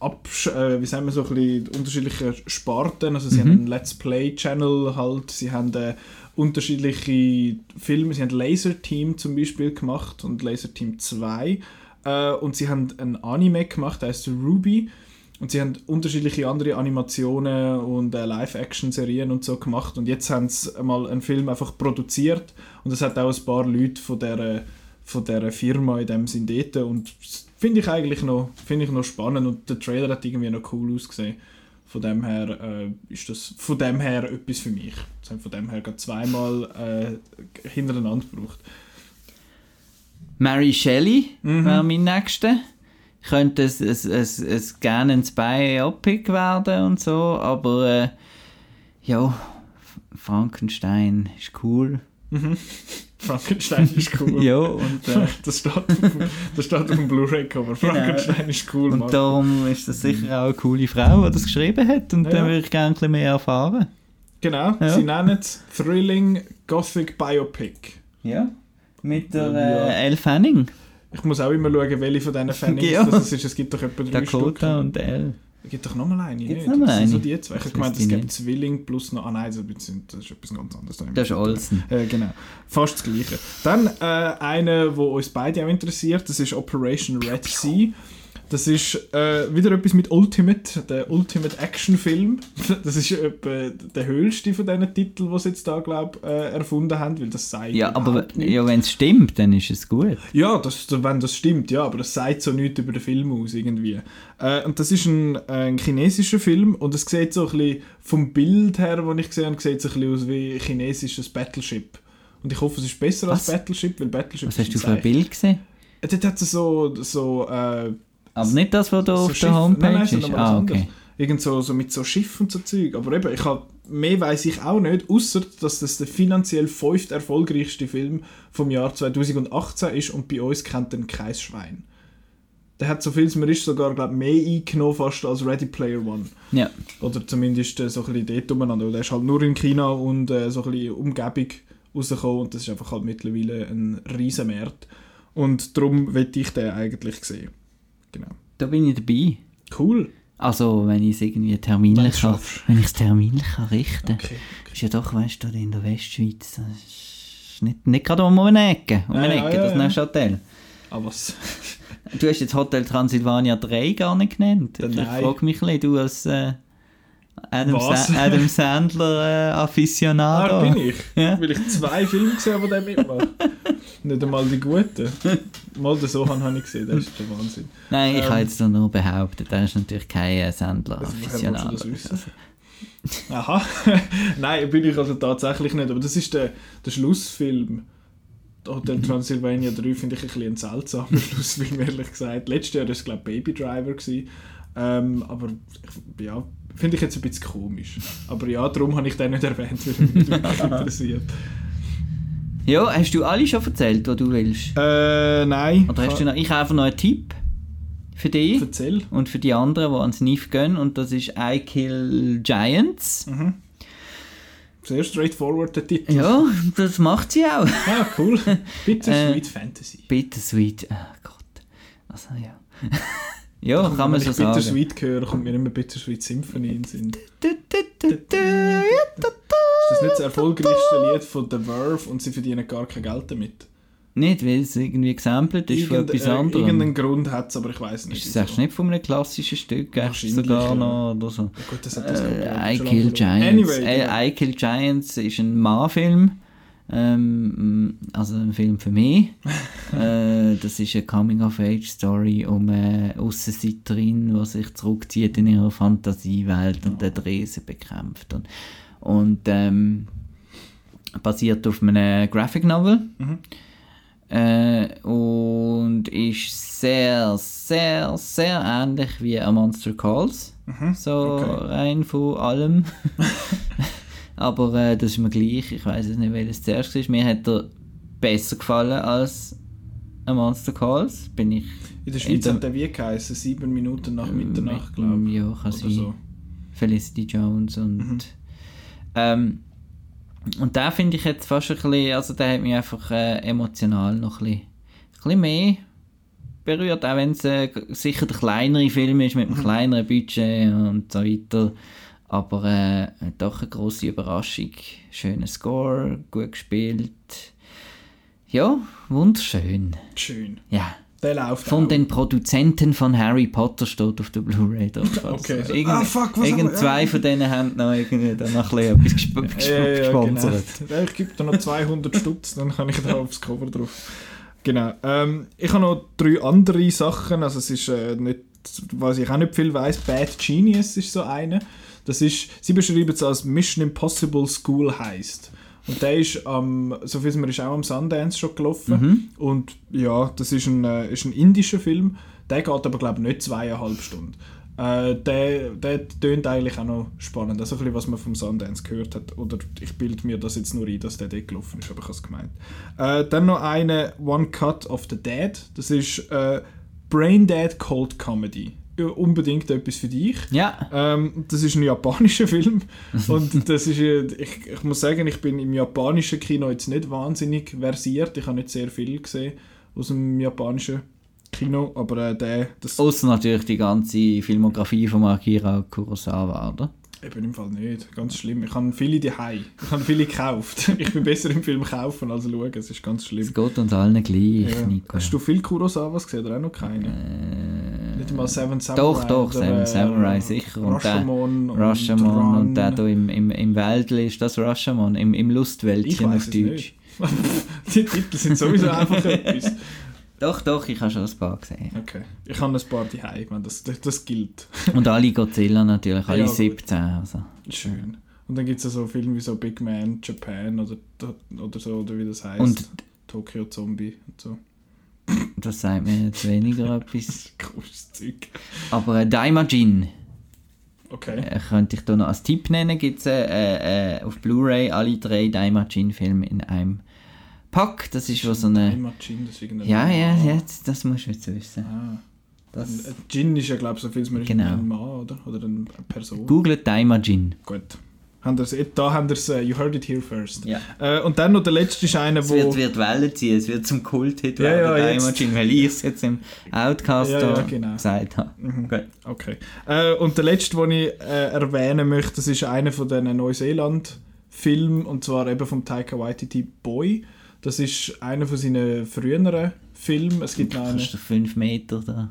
Absch äh, wie sagen wir so ein bisschen unterschiedliche Sparten. Also sie Mhm. haben einen Let's Play Channel halt, sie haben äh, unterschiedliche Filme, sie haben Laser Team zum Beispiel gemacht und Laser Team 2 äh, und sie haben ein Anime gemacht, der heißt Ruby. Und sie haben unterschiedliche andere Animationen und äh, Live-Action-Serien und so gemacht. Und jetzt haben sie mal einen Film einfach produziert. Und es hat auch ein paar Leute von der von der Firma in dem Sinn dort. Und finde ich eigentlich noch finde ich noch spannend. Und der Trailer hat irgendwie noch cool ausgesehen von dem her äh, ist das von dem her etwas für mich das haben von dem her gerade zweimal äh, hintereinander gebraucht Mary Shelley Mhm. wäre mein nächster. Könnte es, es, es, es gerne ein Biopic werden und so, aber äh, ja, Frankenstein ist cool. Frankenstein ist cool Ja, und, äh, das, steht auf, dem- das steht auf dem Blu-ray-Cover Frankenstein ist cool und Mann. darum ist das sicher auch eine coole Frau, die das geschrieben hat und Ja. dann würde ich gerne ein bisschen mehr erfahren. genau Ja. sie nennen es Thrilling Gothic Biopic Ja. Mit der Ja. äh, Elle Fanning, ich muss auch immer schauen welche von diesen Fannings Ja. das ist es gibt doch etwa drei Stück Dakota und Elle. Gibt doch nochmal eine, Gibt's nicht? noch mal Das sind so eine? die zwei. Ich habe gemeint, es gibt. Zwilling plus noch... Ah nein, das ist das ist etwas ganz anderes. Das ist Olsen. Äh, genau. Fast das Gleiche. Dann äh, eine, die uns beide auch interessiert, das ist Operation Red Sea. Das ist äh, wieder etwas mit Ultimate, der Ultimate Action Film. Das ist etwa der höchste von diesen Titeln, die sie jetzt da, glaube äh, erfunden haben, weil das sagt Ja, aber ja, wenn es stimmt, dann ist es gut. Ja, das, wenn das stimmt, ja, aber das sagt so nichts über den Film aus irgendwie. Äh, und das ist ein, äh, ein chinesischer Film und es sieht so ein bisschen, vom Bild her, das ich gesehen habe, sieht es ein bisschen aus wie chinesisches Battleship. Und ich hoffe, es ist besser Was? als Battleship, weil Battleship Was hast du für ein. Bild gesehen? Äh, Dort hat es so, so, äh, Aber nicht das, was da so auf Schiff- der Homepage nein, nein, ist? Ah, anderes. okay. Irgend so, so mit so Schiff und so Zeug. Aber eben, ich hab, mehr weiß ich auch nicht, außer dass das der finanziell fünft erfolgreichste Film vom Jahr 2018 ist und bei uns kennt den kein Schwein. Der hat so viel, man ist sogar glaub, mehr eingenommen fast als Ready Player One. Ja. Oder zumindest äh, so ein bisschen dort umeinander. Weil Der ist halt nur in China und äh, so ein bisschen Umgebung rausgekommen und das ist einfach halt mittlerweile ein riesen Markt. Und darum möchte ich den eigentlich sehen. Genau. Da bin ich dabei. Cool. Also, wenn ich es irgendwie terminlich kann, wenn ich es terminlich kann richten Okay. Ist ja doch, weißt du, in der Westschweiz, ist nicht, nicht gerade um eine Ecke, um eine ja, Ecke, ja, das ja. nächste Hotel. Ah, was? Du hast jetzt Hotel Transylvania 3 gar nicht genannt. Äh, Ich nein. frage mich ein bisschen, du als äh, Adam? Sa Adam Sandler äh, Afficionado. Ah, bin ich. Ja. Weil ich zwei Filme gesehen habe, die der mitmacht. Nicht einmal die guten. Mal den Sohan habe ich gesehen, das ist der Wahnsinn. Nein, ich Ähm. habe jetzt nur behauptet, er ist natürlich kein äh, Sandler Also, das wissen? Aha. Nein, bin ich also tatsächlich nicht. Aber das ist der, der Schlussfilm. Hotel Transylvania 3 finde ich ein bisschen ein seltsamer Schlussfilm, ehrlich gesagt. Letztes Jahr war es, glaube ich, Baby Driver. Gewesen. Ähm, aber ich- ja, finde ich jetzt ein bisschen komisch. Aber ja, darum habe ich den nicht erwähnt, weil mich nicht wirklich interessiert. Ja, hast du alle schon erzählt, was du willst? Äh, nein. Oder hast du noch, ich habe einfach noch einen Tipp für dich Erzähl. und für die anderen, die ans NIF gehen und das ist I Kill Giants. Sehr straightforward der Titel. Ja, das macht sie auch. Ah, cool. Bittersweet Äh, Fantasy. Bittersweet, oh Gott. Also ja. ja, kann man Wenn so ich sagen. Bittersweet höre, kommt mir immer Bittersweet Symphony in den Sinn. Ist das nicht das erfolgreichste Lied von The Verve und sie verdienen gar kein Geld damit? Nicht, weil es irgendwie gesampelt ist von Irgend- etwas äh, anderem. Irgendeinen Grund hat es, aber ich weiß nicht. Ist das echt nicht von einem klassischen Stück, sogar ja. noch oder so. Ja, gut, das hat das Äh, I Kill. Giants. Anyway, genau. äh, I Kill Giants ist ein Ma-Film. Ähm, also ein Film für mich. äh, das ist eine Coming-of-Age-Story um eine Aussenseiterin, die sich zurückzieht in ihre Fantasiewelt und den Riesen bekämpft. Und, und ähm, basiert auf einem Graphic Novel. Mhm. Äh, und ist sehr, sehr, sehr ähnlich wie A Monster Calls. Mhm, So okay. rein von allem. aber äh, das ist mir gleich. Ich weiß es nicht, welches zuerst war. Mir hat er besser gefallen als A Monster Calls. Bin ich In der Schweiz der- hat der wie geheißen, sieben Minuten nach Mitternacht, glaube ich. Ja, kann sein. so. Felicity Jones und Mhm. ähm, und da finde ich jetzt fast ein bisschen, also der hat mich einfach äh, emotional noch ein bisschen, ein bisschen mehr berührt, auch wenn es äh, sicher der kleinere Film ist Mhm. mit einem kleineren Budget und so weiter, aber äh, doch eine große Überraschung, schöner Score, gut gespielt, ja, wunderschön, Schön. ja. Der läuft Von auch. den Produzenten von Harry Potter steht auf der Blu-ray drauf. Okay. Also, irgend, Ah, fuck, was irgend zwei von denen haben noch irgendwie dann noch ein bisschen etwas gesp Ja, ja, ja, gesponsert. genau. Ja, Ich gebe dir noch 200 Stutz, dann kann ich da aufs Cover drauf. Genau. Ähm, ich habe noch drei andere Sachen. Also es ist äh, nicht, was ich auch nicht viel weiß. Bad Genius ist so eine. Das ist, sie beschreiben es als Mission Impossible School heist. Und der ist am, so viel mir ist auch am Sundance schon gelaufen. Und ja, das ist ein, äh, ist ein indischer Film. Der geht aber glaube ich nicht zweieinhalb Stunden. Äh, der, der tönt eigentlich auch noch spannend. Also ein bisschen, was man vom Sundance gehört hat. Oder ich bilde mir das jetzt nur ein, dass der dort gelaufen ist, aber ich habe es gemeint. Äh, dann noch eine One Cut of the Dead. Das ist äh, Brain Dead Cold Comedy. Ja, unbedingt etwas für dich. Ja, Ähm, das ist ein japanischer Film und das ist, äh, ich, ich muss sagen, ich bin im japanischen Kino jetzt nicht wahnsinnig versiert. Ich habe nicht sehr viel gesehen aus dem japanischen Kino, aber äh, der, das außer natürlich die ganze Filmografie von Akira Kurosawa, oder? eben im Fall nicht. Ganz schlimm. Ich habe viele daheim. Ich habe viele gekauft. Ich bin besser im Film kaufen als schauen. Es ist ganz schlimm. Es geht uns allen gleich, Ja. Nico. Hast du viel Kurosawas gesehen oder auch noch keine? Nicht mal Seven Samurai. Doch, doch, oder, Seven äh, Samurai, sicher. Und der Rashomon und Rashomon und der Run. da im, im, im Wäldli, ist das Rashomon? Im, im Lustwäldchen auf Deutsch. Die Titel sind sowieso einfach etwas. Doch, doch, ich habe schon ein paar gesehen. Okay. Ich habe ein paar ich meine, das, das, das gilt. Und alle Godzilla natürlich, alle Ja, gut. 17. Also. Schön. Und dann gibt es ja so Filme wie so Big Man Japan oder, oder so, oder wie das heißt. Und- Tokyo Zombie und so. Das sagt mir jetzt weniger etwas. Zeug. Aber äh, Daimajin Okay. äh, könnte ich da noch als Tipp nennen. Gibt es äh, äh, auf Blu-ray alle drei Daimajin-Filme in einem Pack. Das ist schon so eine... Einmal Gin, deswegen Ja, ja, jetzt, das musst du jetzt wissen. Ah. Das, Ein Gin ist ja, glaube ich, so viel, ist Genau. ein Mann, oder? Oder eine Person. Googelt Daimajin. Gut. Haben da haben wir es, uh, you heard it here first. Ja. Äh, und dann noch der letzte ist einer, Es wo... wird, wird Wellen ziehen, es wird zum Kult-Hit Ja, werden, ja. Daimajin, weil ich es jetzt im Outcast Ja, ja, genau. gesagt habe. Mhm. Gut. Okay. Äh, und der letzte, den ich äh, erwähnen möchte, das ist einer von diesen Neuseeland-Filmen, und zwar eben vom Taika Waititi Boy. Das ist einer von seinen früheren Filmen. Es gibt noch einen... 5 Meter da,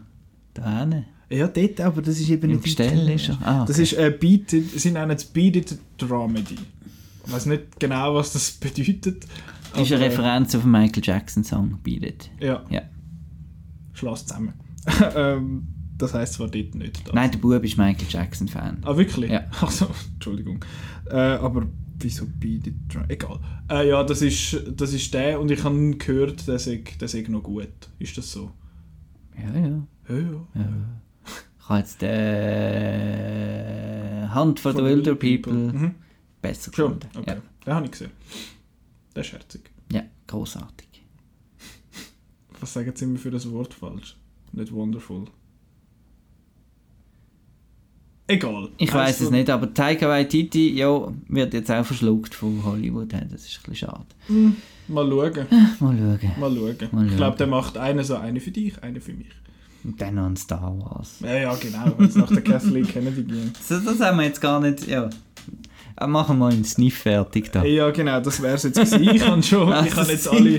da hin? Ja, dort, aber das ist eben Im nicht... Gestell ist er? Ah, Das okay. ist äh, Beated, sie nennen es Beated Dramedy. Ich weiß nicht genau, was das bedeutet. Ist aber, eine Referenz auf den Michael Jackson Song Beat It. Ja, Ja. schloss zusammen. ähm, das heisst zwar dort nicht. Das. Nein, der Bub ist Michael Jackson Fan. Ah, wirklich? Ja. Also, Entschuldigung. Äh, aber wieso Beated Dramedy? Egal. Äh, ja, das ist, das ist der und ich habe gehört, der sei, der sei noch gut. Ist das so? Ja, ja. Ja, ja. Ich habe jetzt äh, Hand for the Wilder People Mhm. besser Schon, gefunden. okay. Den habe ich gesehen. Der ist herzig. Ja. ja, großartig. Was sagen Sie immer für das Wort falsch? Nicht wonderful. Egal. Ich weiß Also, es nicht, aber Taika Waititi ja, wird jetzt auch verschluckt von Hollywood. Ja, Das ist ein bisschen schade. Mal schauen. Mal schauen. Mal schauen. Mal ich glaube, schauen. der macht eine so, eine für dich, eine für mich. Und dann noch ein Star Wars. Ja, ja, genau. Wenn es nach der Kathleen Kennedy ging. So, das haben wir jetzt gar nicht. Ja. Äh, Machen wir einen Sniff fertig da. Ja, genau, das wäre es jetzt gewesen. Ich habe schon, Ah, ich habe jetzt alle,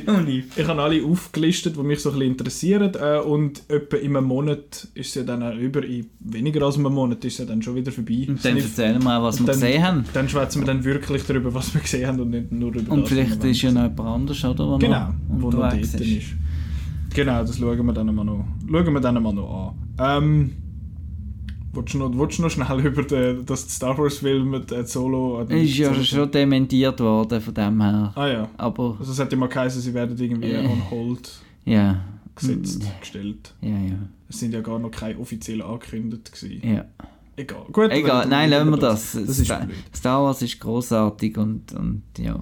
ich habe alle aufgelistet, die mich so ein bisschen interessieren. Äh, und etwa in einem Monat ist es ja dann auch über, in weniger als einem Monat ist es ja dann schon wieder vorbei. Und dann Sniff. erzählen wir auch, was Und wir dann- gesehen haben. Dann schwätzen wir dann wirklich darüber, was wir gesehen haben und nicht nur über Und das, vielleicht ist ja noch jemand anders, oder? Genau, noch wo noch dort unterwegs ist. Genau, das schauen wir dann mal noch, schauen wir dann mal noch an. Ähm, willst, du noch, willst du noch schnell über den, das Star Wars Film mit äh, Solo... Ist ja schon dementiert worden von dem her. Ah ja. Aber Also es hat immer geheißen, sie werden irgendwie Äh. on hold ja. gesetzt, Mm, gestellt. Ja, ja. Es sind ja gar noch keine offiziellen angekündigt gewesen. Ja. Egal. Gut, Egal, nein, lassen wir das. Das ist Star. Star Wars ist großartig und, und ja,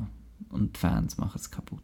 und die Fans machen es kaputt.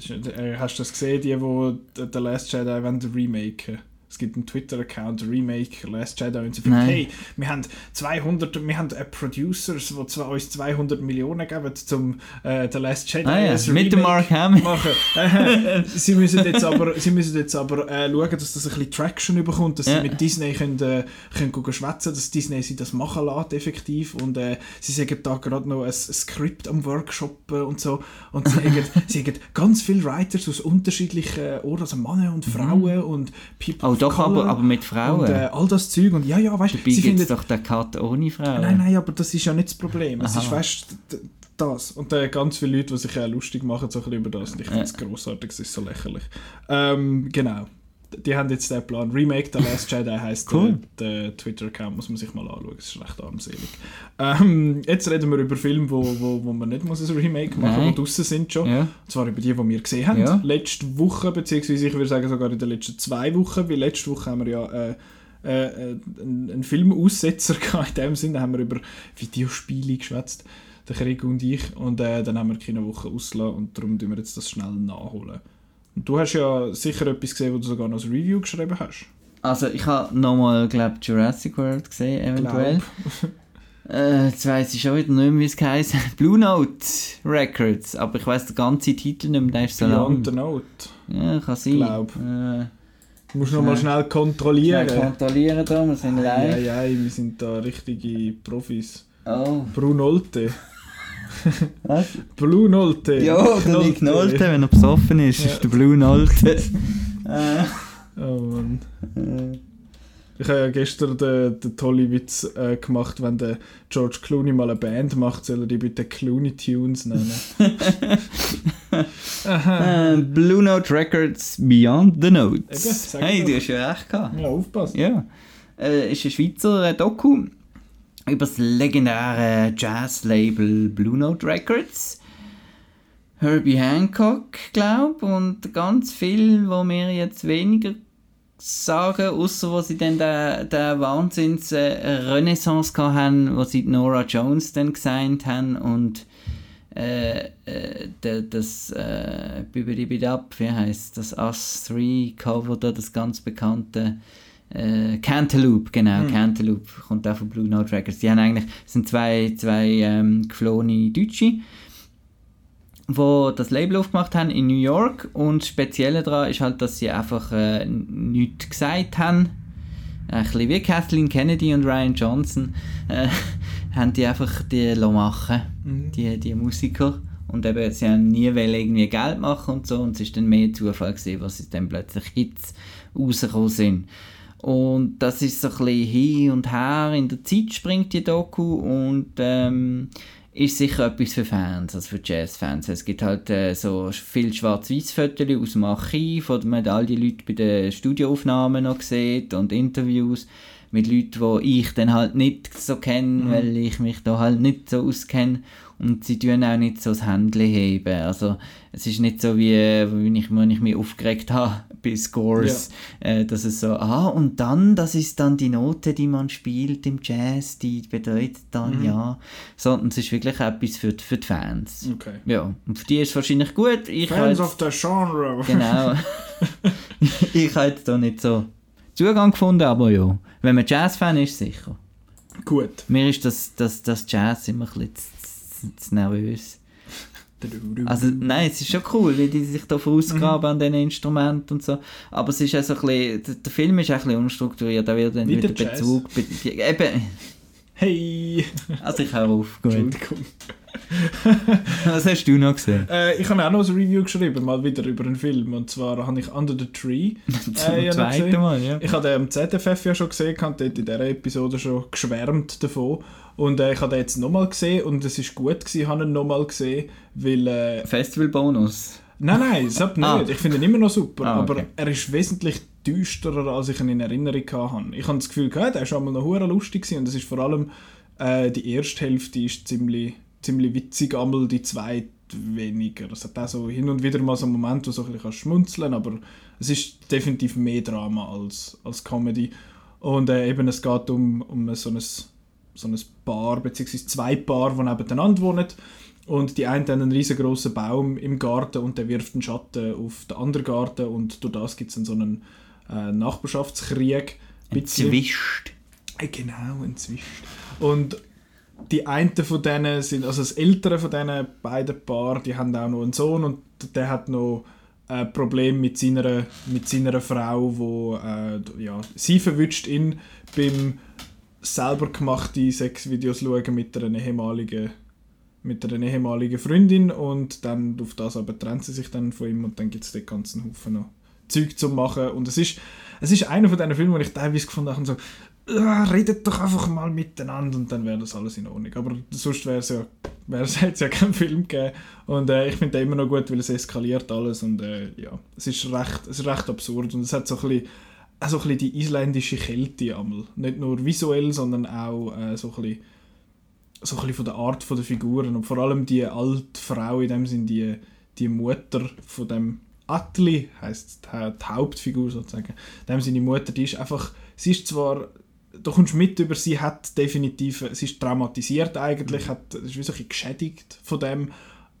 Ist, äh, hast du das gesehen, die, die The Last Jedi wollen remaken? Es gibt einen Twitter-Account, Remake Last Jedi, und sie Nein. hey, wir haben 200, wir haben äh, Producers, die zwar uns 200 Millionen geben, um äh, The Last Jedi Ah ja, mit dem Mark Hamill. machen. Äh, sie müssen jetzt aber, sie müssen jetzt aber äh, schauen, dass das ein bisschen Traction bekommt, dass Ja. sie mit Disney können, äh, können schwätzen, dass Disney sie das machen lässt, effektiv. Und äh, sie sagen da gerade noch ein, ein Skript am Workshoppen und so. Und sie haben, sie haben ganz viele Writers aus unterschiedlichen Orten, also Männer und Frauen und People doch, Color aber, aber mit Frauen. und äh, all das Zeug. Und ja, ja, weißt du, Dabei sie gibt es doch den Cut ohne Frauen. Nein, nein, aber das ist ja nicht das Problem. Es Aha. ist, weißt das. Und äh, ganz viele Leute, die sich äh, lustig machen so ein bisschen über das. Und ich finde es grossartig, es ist so lächerlich. Ähm, genau. Die haben jetzt den Plan. Remake The Last Jedi heisst Cool. der, der Twitter-Account, muss man sich mal anschauen. Es ist recht armselig. Ähm, jetzt reden wir über Filme, wo, wo, wo man nicht muss ein Remake machen muss, die draussen sind schon. Ja. Und zwar über die, die wir gesehen haben. Ja. Letzte Woche, beziehungsweise ich würde sagen sogar in den letzten zwei Wochen, weil letzte Woche haben wir ja äh, äh, einen, einen Filmaussetzer gehabt. In dem Sinne haben wir über Videospiele geschwätzt, der Krieg und ich. Und äh, dann haben wir keine Woche ausgelassen und darum tun wir jetzt das schnell nachholen. Und du hast ja sicher etwas gesehen, wo du sogar noch ein Review geschrieben hast. Also ich habe nochmal, glaube Jurassic World gesehen, eventuell. Äh, jetzt weiss ich schon wieder nicht mehr, wie es heisst. Blue Note Records. Aber ich weiss den ganzen Titel nicht mehr, der ist so Beyond the lang. Note. Ja, kann sein. Glaub. Äh, Du musst noch mal schnell kontrollieren. schnell kontrollieren da, wir sind Ja, live. ja, wir sind da richtige Profis. Oh, Brunolte. Was? Blue Nolte. Ja, der Nick Nolte, wenn er besoffen ist, Ja. ist der Blue Nolte. äh, Oh Mann. äh. Ich habe ja gestern den, den tollen Witz äh, gemacht, wenn der George Clooney mal eine Band macht, soll er die bitte Clooney Tunes nennen. Äh, Blue Note Records Beyond the Eben, Notes. sag Hey, doch. du hast ja recht gehabt. ja, aufpassen. Ja. Äh, ist ein Schweizer äh, Doku über das legendäre Jazz-Label Blue Note Records. Herbie Hancock, glaube und ganz viel, wo wir jetzt weniger sagen, außer wo sie dann den, den Wahnsinns Renaissance haben, wo sie Nora Jones dann gesigned haben und äh, äh, das äh, Bibidibidab, wie heißt das Us 3 Cover da, das ganz bekannte äh, Cantaloupe, genau, Cantaloupe kommt auch von Blue Note Records. Die haben eigentlich, sind zwei, zwei ähm, geflohene Deutsche, die das Label aufgemacht haben in New York und das Spezielle daran ist halt, dass sie einfach äh, nichts gesagt haben. Ein bisschen wie Kathleen Kennedy und Ryan Johnson äh, haben die einfach die machen, die, die Musiker. Und eben, sie haben nie irgendwie Geld machen und so und es ist dann mehr Zufall gewesen, was sie dann plötzlich Hits rausgekommen sind. Und das ist so ein bisschen hin und her in der Zeit springt die Doku und ähm, ist sicher etwas für Fans, also für Jazzfans. Es gibt halt äh, so viel Schwarz-Weiß-Fotos aus dem Archiv, wo man all die Leute bei den Studioaufnahmen noch sieht und Interviews mit Leuten, die ich dann halt nicht so kenne, weil ich mich da halt nicht so auskenne und sie tun auch nicht so das Händchen heben. Also es ist nicht so wie, wenn ich, wenn ich mich aufgeregt habe bei Scores, äh, dass es so, ah und dann, das ist dann die Note, die man spielt im Jazz, die bedeutet dann ja, sondern es ist wirklich etwas für, die- für die Fans. Okay. Ja, und für die ist es wahrscheinlich gut. Ich Fans halt- of the Genre. Genau. ich habe jetzt da nicht so Zugang gefunden, aber ja. Wenn man Jazz-Fan ist, sicher. Gut. Mir ist das, das, das Jazz immer ein bisschen zu, zu, zu nervös. Also nein, es ist schon cool, wie die sich da vorausgraben an diesen Instrumenten und so. Aber es ist auch so ein bisschen, der, Film ist auch ein bisschen unstrukturiert, da wird dann Wie wieder. Bezug... Be, be, eben, Hey! also ich höre auf, gut. Entschuldigung. Was hast du noch gesehen? Äh, ich habe auch noch ein Review geschrieben, mal wieder über einen Film. Und zwar habe ich Under the Tree. Zum äh, noch zweiten. Mal, ja. Ich habe den am ZFF ja schon gesehen, habe dort in dieser Episode schon geschwärmt davon. Und äh, ich habe den jetzt nochmal gesehen und es ist gut gewesen, ich habe ihn nochmal gesehen, weil... Äh, Festival-Bonus. nein, nein, das nicht. Ah. Ich finde ihn immer noch super, Ah, okay. aber er ist wesentlich düsterer, als ich ihn in Erinnerung hatte. Ich habe das Gefühl, gehabt, er war einmal noch hure lustig gewesen und es ist vor allem äh, die erste Hälfte ist ziemlich, ziemlich witzig, einmal die zweite weniger. Es hat auch so hin und wieder mal so einen Moment, wo so ein bisschen schmunzeln aber es ist definitiv mehr Drama als, als Comedy. Und äh, eben, es geht um, um so, ein, so ein Paar, beziehungsweise zwei Paar, die nebeneinander wohnen. Und die einen haben einen riesengroßen Baum im Garten und der wirft einen Schatten auf den anderen Garten und durch das gibt es dann so einen äh, Nachbarschaftskrieg. Ein Zwischt. Äh, genau, ein Zwischt. Und die einen von denen sind, also das Ältere von diesen beiden Paar, die haben auch noch einen Sohn und der hat noch ein Problem mit seiner, mit seiner Frau, wo äh, ja, sie verwünscht ihn beim selber gemachten Sexvideos schauen mit einer ehemaligen mit einer ehemaligen Freundin und dann auf das aber trennt sie sich dann von ihm und dann gibt es den ganzen Haufen noch Zeug zu machen. Und es ist, es ist einer von diesen Filmen, wo ich teilweise gefunden habe und so, redet doch einfach mal miteinander und dann wäre das alles in Ordnung. Aber sonst wäre es ja, wäre es ja keinen Film gegeben. Und äh, ich finde den immer noch gut, weil es eskaliert alles und äh, ja, es ist, recht, es ist recht absurd und es hat so ein bisschen, so ein bisschen die isländische Kälte einmal. Nicht nur visuell, sondern auch äh, so ein bisschen so ein bisschen von der Art der Figuren und vor allem die alte Frau in dem Sinn die, die Mutter von dem Atli heißt die, die Hauptfigur sozusagen. Dem seine Mutter, die ist einfach, sie ist zwar da kommst du mit über, sie hat definitiv, sie ist traumatisiert eigentlich, mhm. hat, ist wie so ein geschädigt von dem,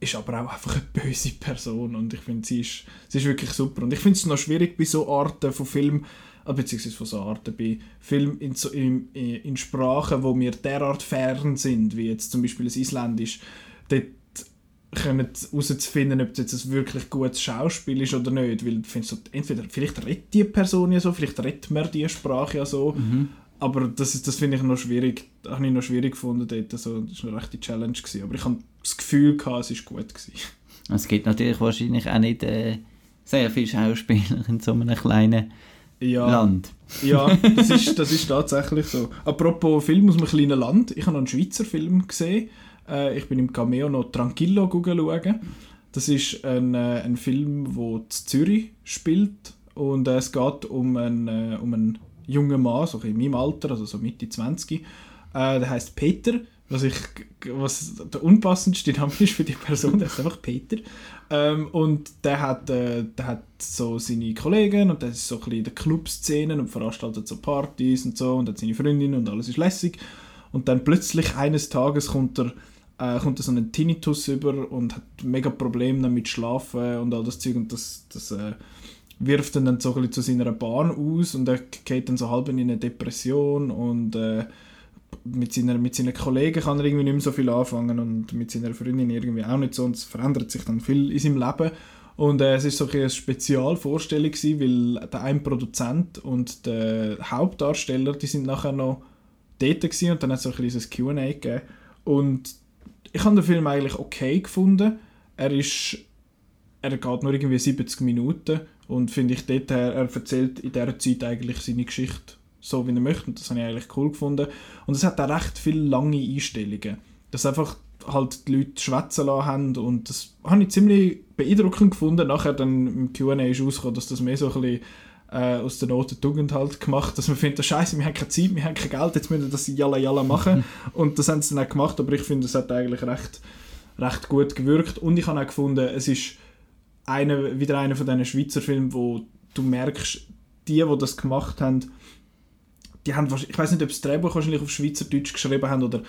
ist aber auch einfach eine böse Person und ich finde, sie ist, sie ist wirklich super. Und ich finde es noch schwierig bei so Arten von Film, äh, beziehungsweise von so Arten, bei Filmen in, in, in Sprachen, wo wir derart fern sind, wie jetzt zum Beispiel das Isländisch, dort können herauszufinden, ob das jetzt ein wirklich gutes Schauspiel ist oder nicht, weil findest du, entweder vielleicht redet die Person ja so, vielleicht redet man die Sprache ja so, mhm aber das, das finde ich noch schwierig, habe ich noch schwierig gefunden dort. Also, das war eine rechte Challenge. Gewesen. Aber ich habe das Gefühl, gehabt, es war gut. Gewesen. Es gibt natürlich wahrscheinlich auch nicht äh, sehr viele Schauspieler in so einem kleinen ja, Land. ja, das ist, das ist tatsächlich so. Apropos Film aus einem kleinen Land, ich habe noch einen Schweizer Film gesehen. Äh, ich bin im Cameo noch Tranquillo schauen. Das ist ein, äh, ein Film, der in Zürich spielt und äh, es geht um einen, äh, um einen junger Mann, so in meinem Alter, also so Mitte 20. Äh, der heißt Peter, was ich was der unpassendste Name ist für die Person, der ist einfach Peter. Ähm, und der hat, äh, der hat so seine Kollegen und der ist so ein bisschen in der Clubszene und veranstaltet so Partys und so und hat seine Freundin und alles ist lässig. Und dann plötzlich eines Tages kommt er äh, kommt so einen Tinnitus über und hat mega Probleme damit Schlafen und all das Zeug und das, das äh, wirft ihn dann so ein zu seiner Bahn aus und er geht dann so halb in eine Depression und äh, mit, seiner, mit seinen Kollegen kann er irgendwie nicht mehr so viel anfangen und mit seiner Freundin irgendwie auch nicht so und es verändert sich dann viel in seinem Leben und äh, es ist so ein eine Spezialvorstellung gewesen, weil der ein Produzent und der Hauptdarsteller, die sind nachher noch dort gewesen und dann hat es so ein kleines Q&A gegeben und ich habe den Film eigentlich okay gefunden. Er ist er geht nur irgendwie 70 Minuten und finde ich dort, er, er erzählt in dieser Zeit eigentlich seine Geschichte so, wie er möchte. Und das habe ich eigentlich cool gefunden. Und es hat auch recht viele lange Einstellungen. Dass einfach halt die Leute schwätzen lassen haben und das habe ich ziemlich beeindruckend gefunden. Nachher dann im Q&A ist rausgekommen, dass das mehr so ein bisschen äh, aus der Not der Tugend halt gemacht, dass man findet, Scheiße, wir haben keine Zeit, wir haben kein Geld, jetzt müssen wir das jalla jalla machen. und das haben sie dann auch gemacht, aber ich finde, es hat eigentlich recht, recht gut gewirkt. Und ich habe auch gefunden, es ist eine, wieder einer von diesen Schweizer Filmen, wo du merkst, die, die das gemacht haben, die haben ich weiß nicht, ob das Drehbuch wahrscheinlich auf Schweizerdeutsch geschrieben haben oder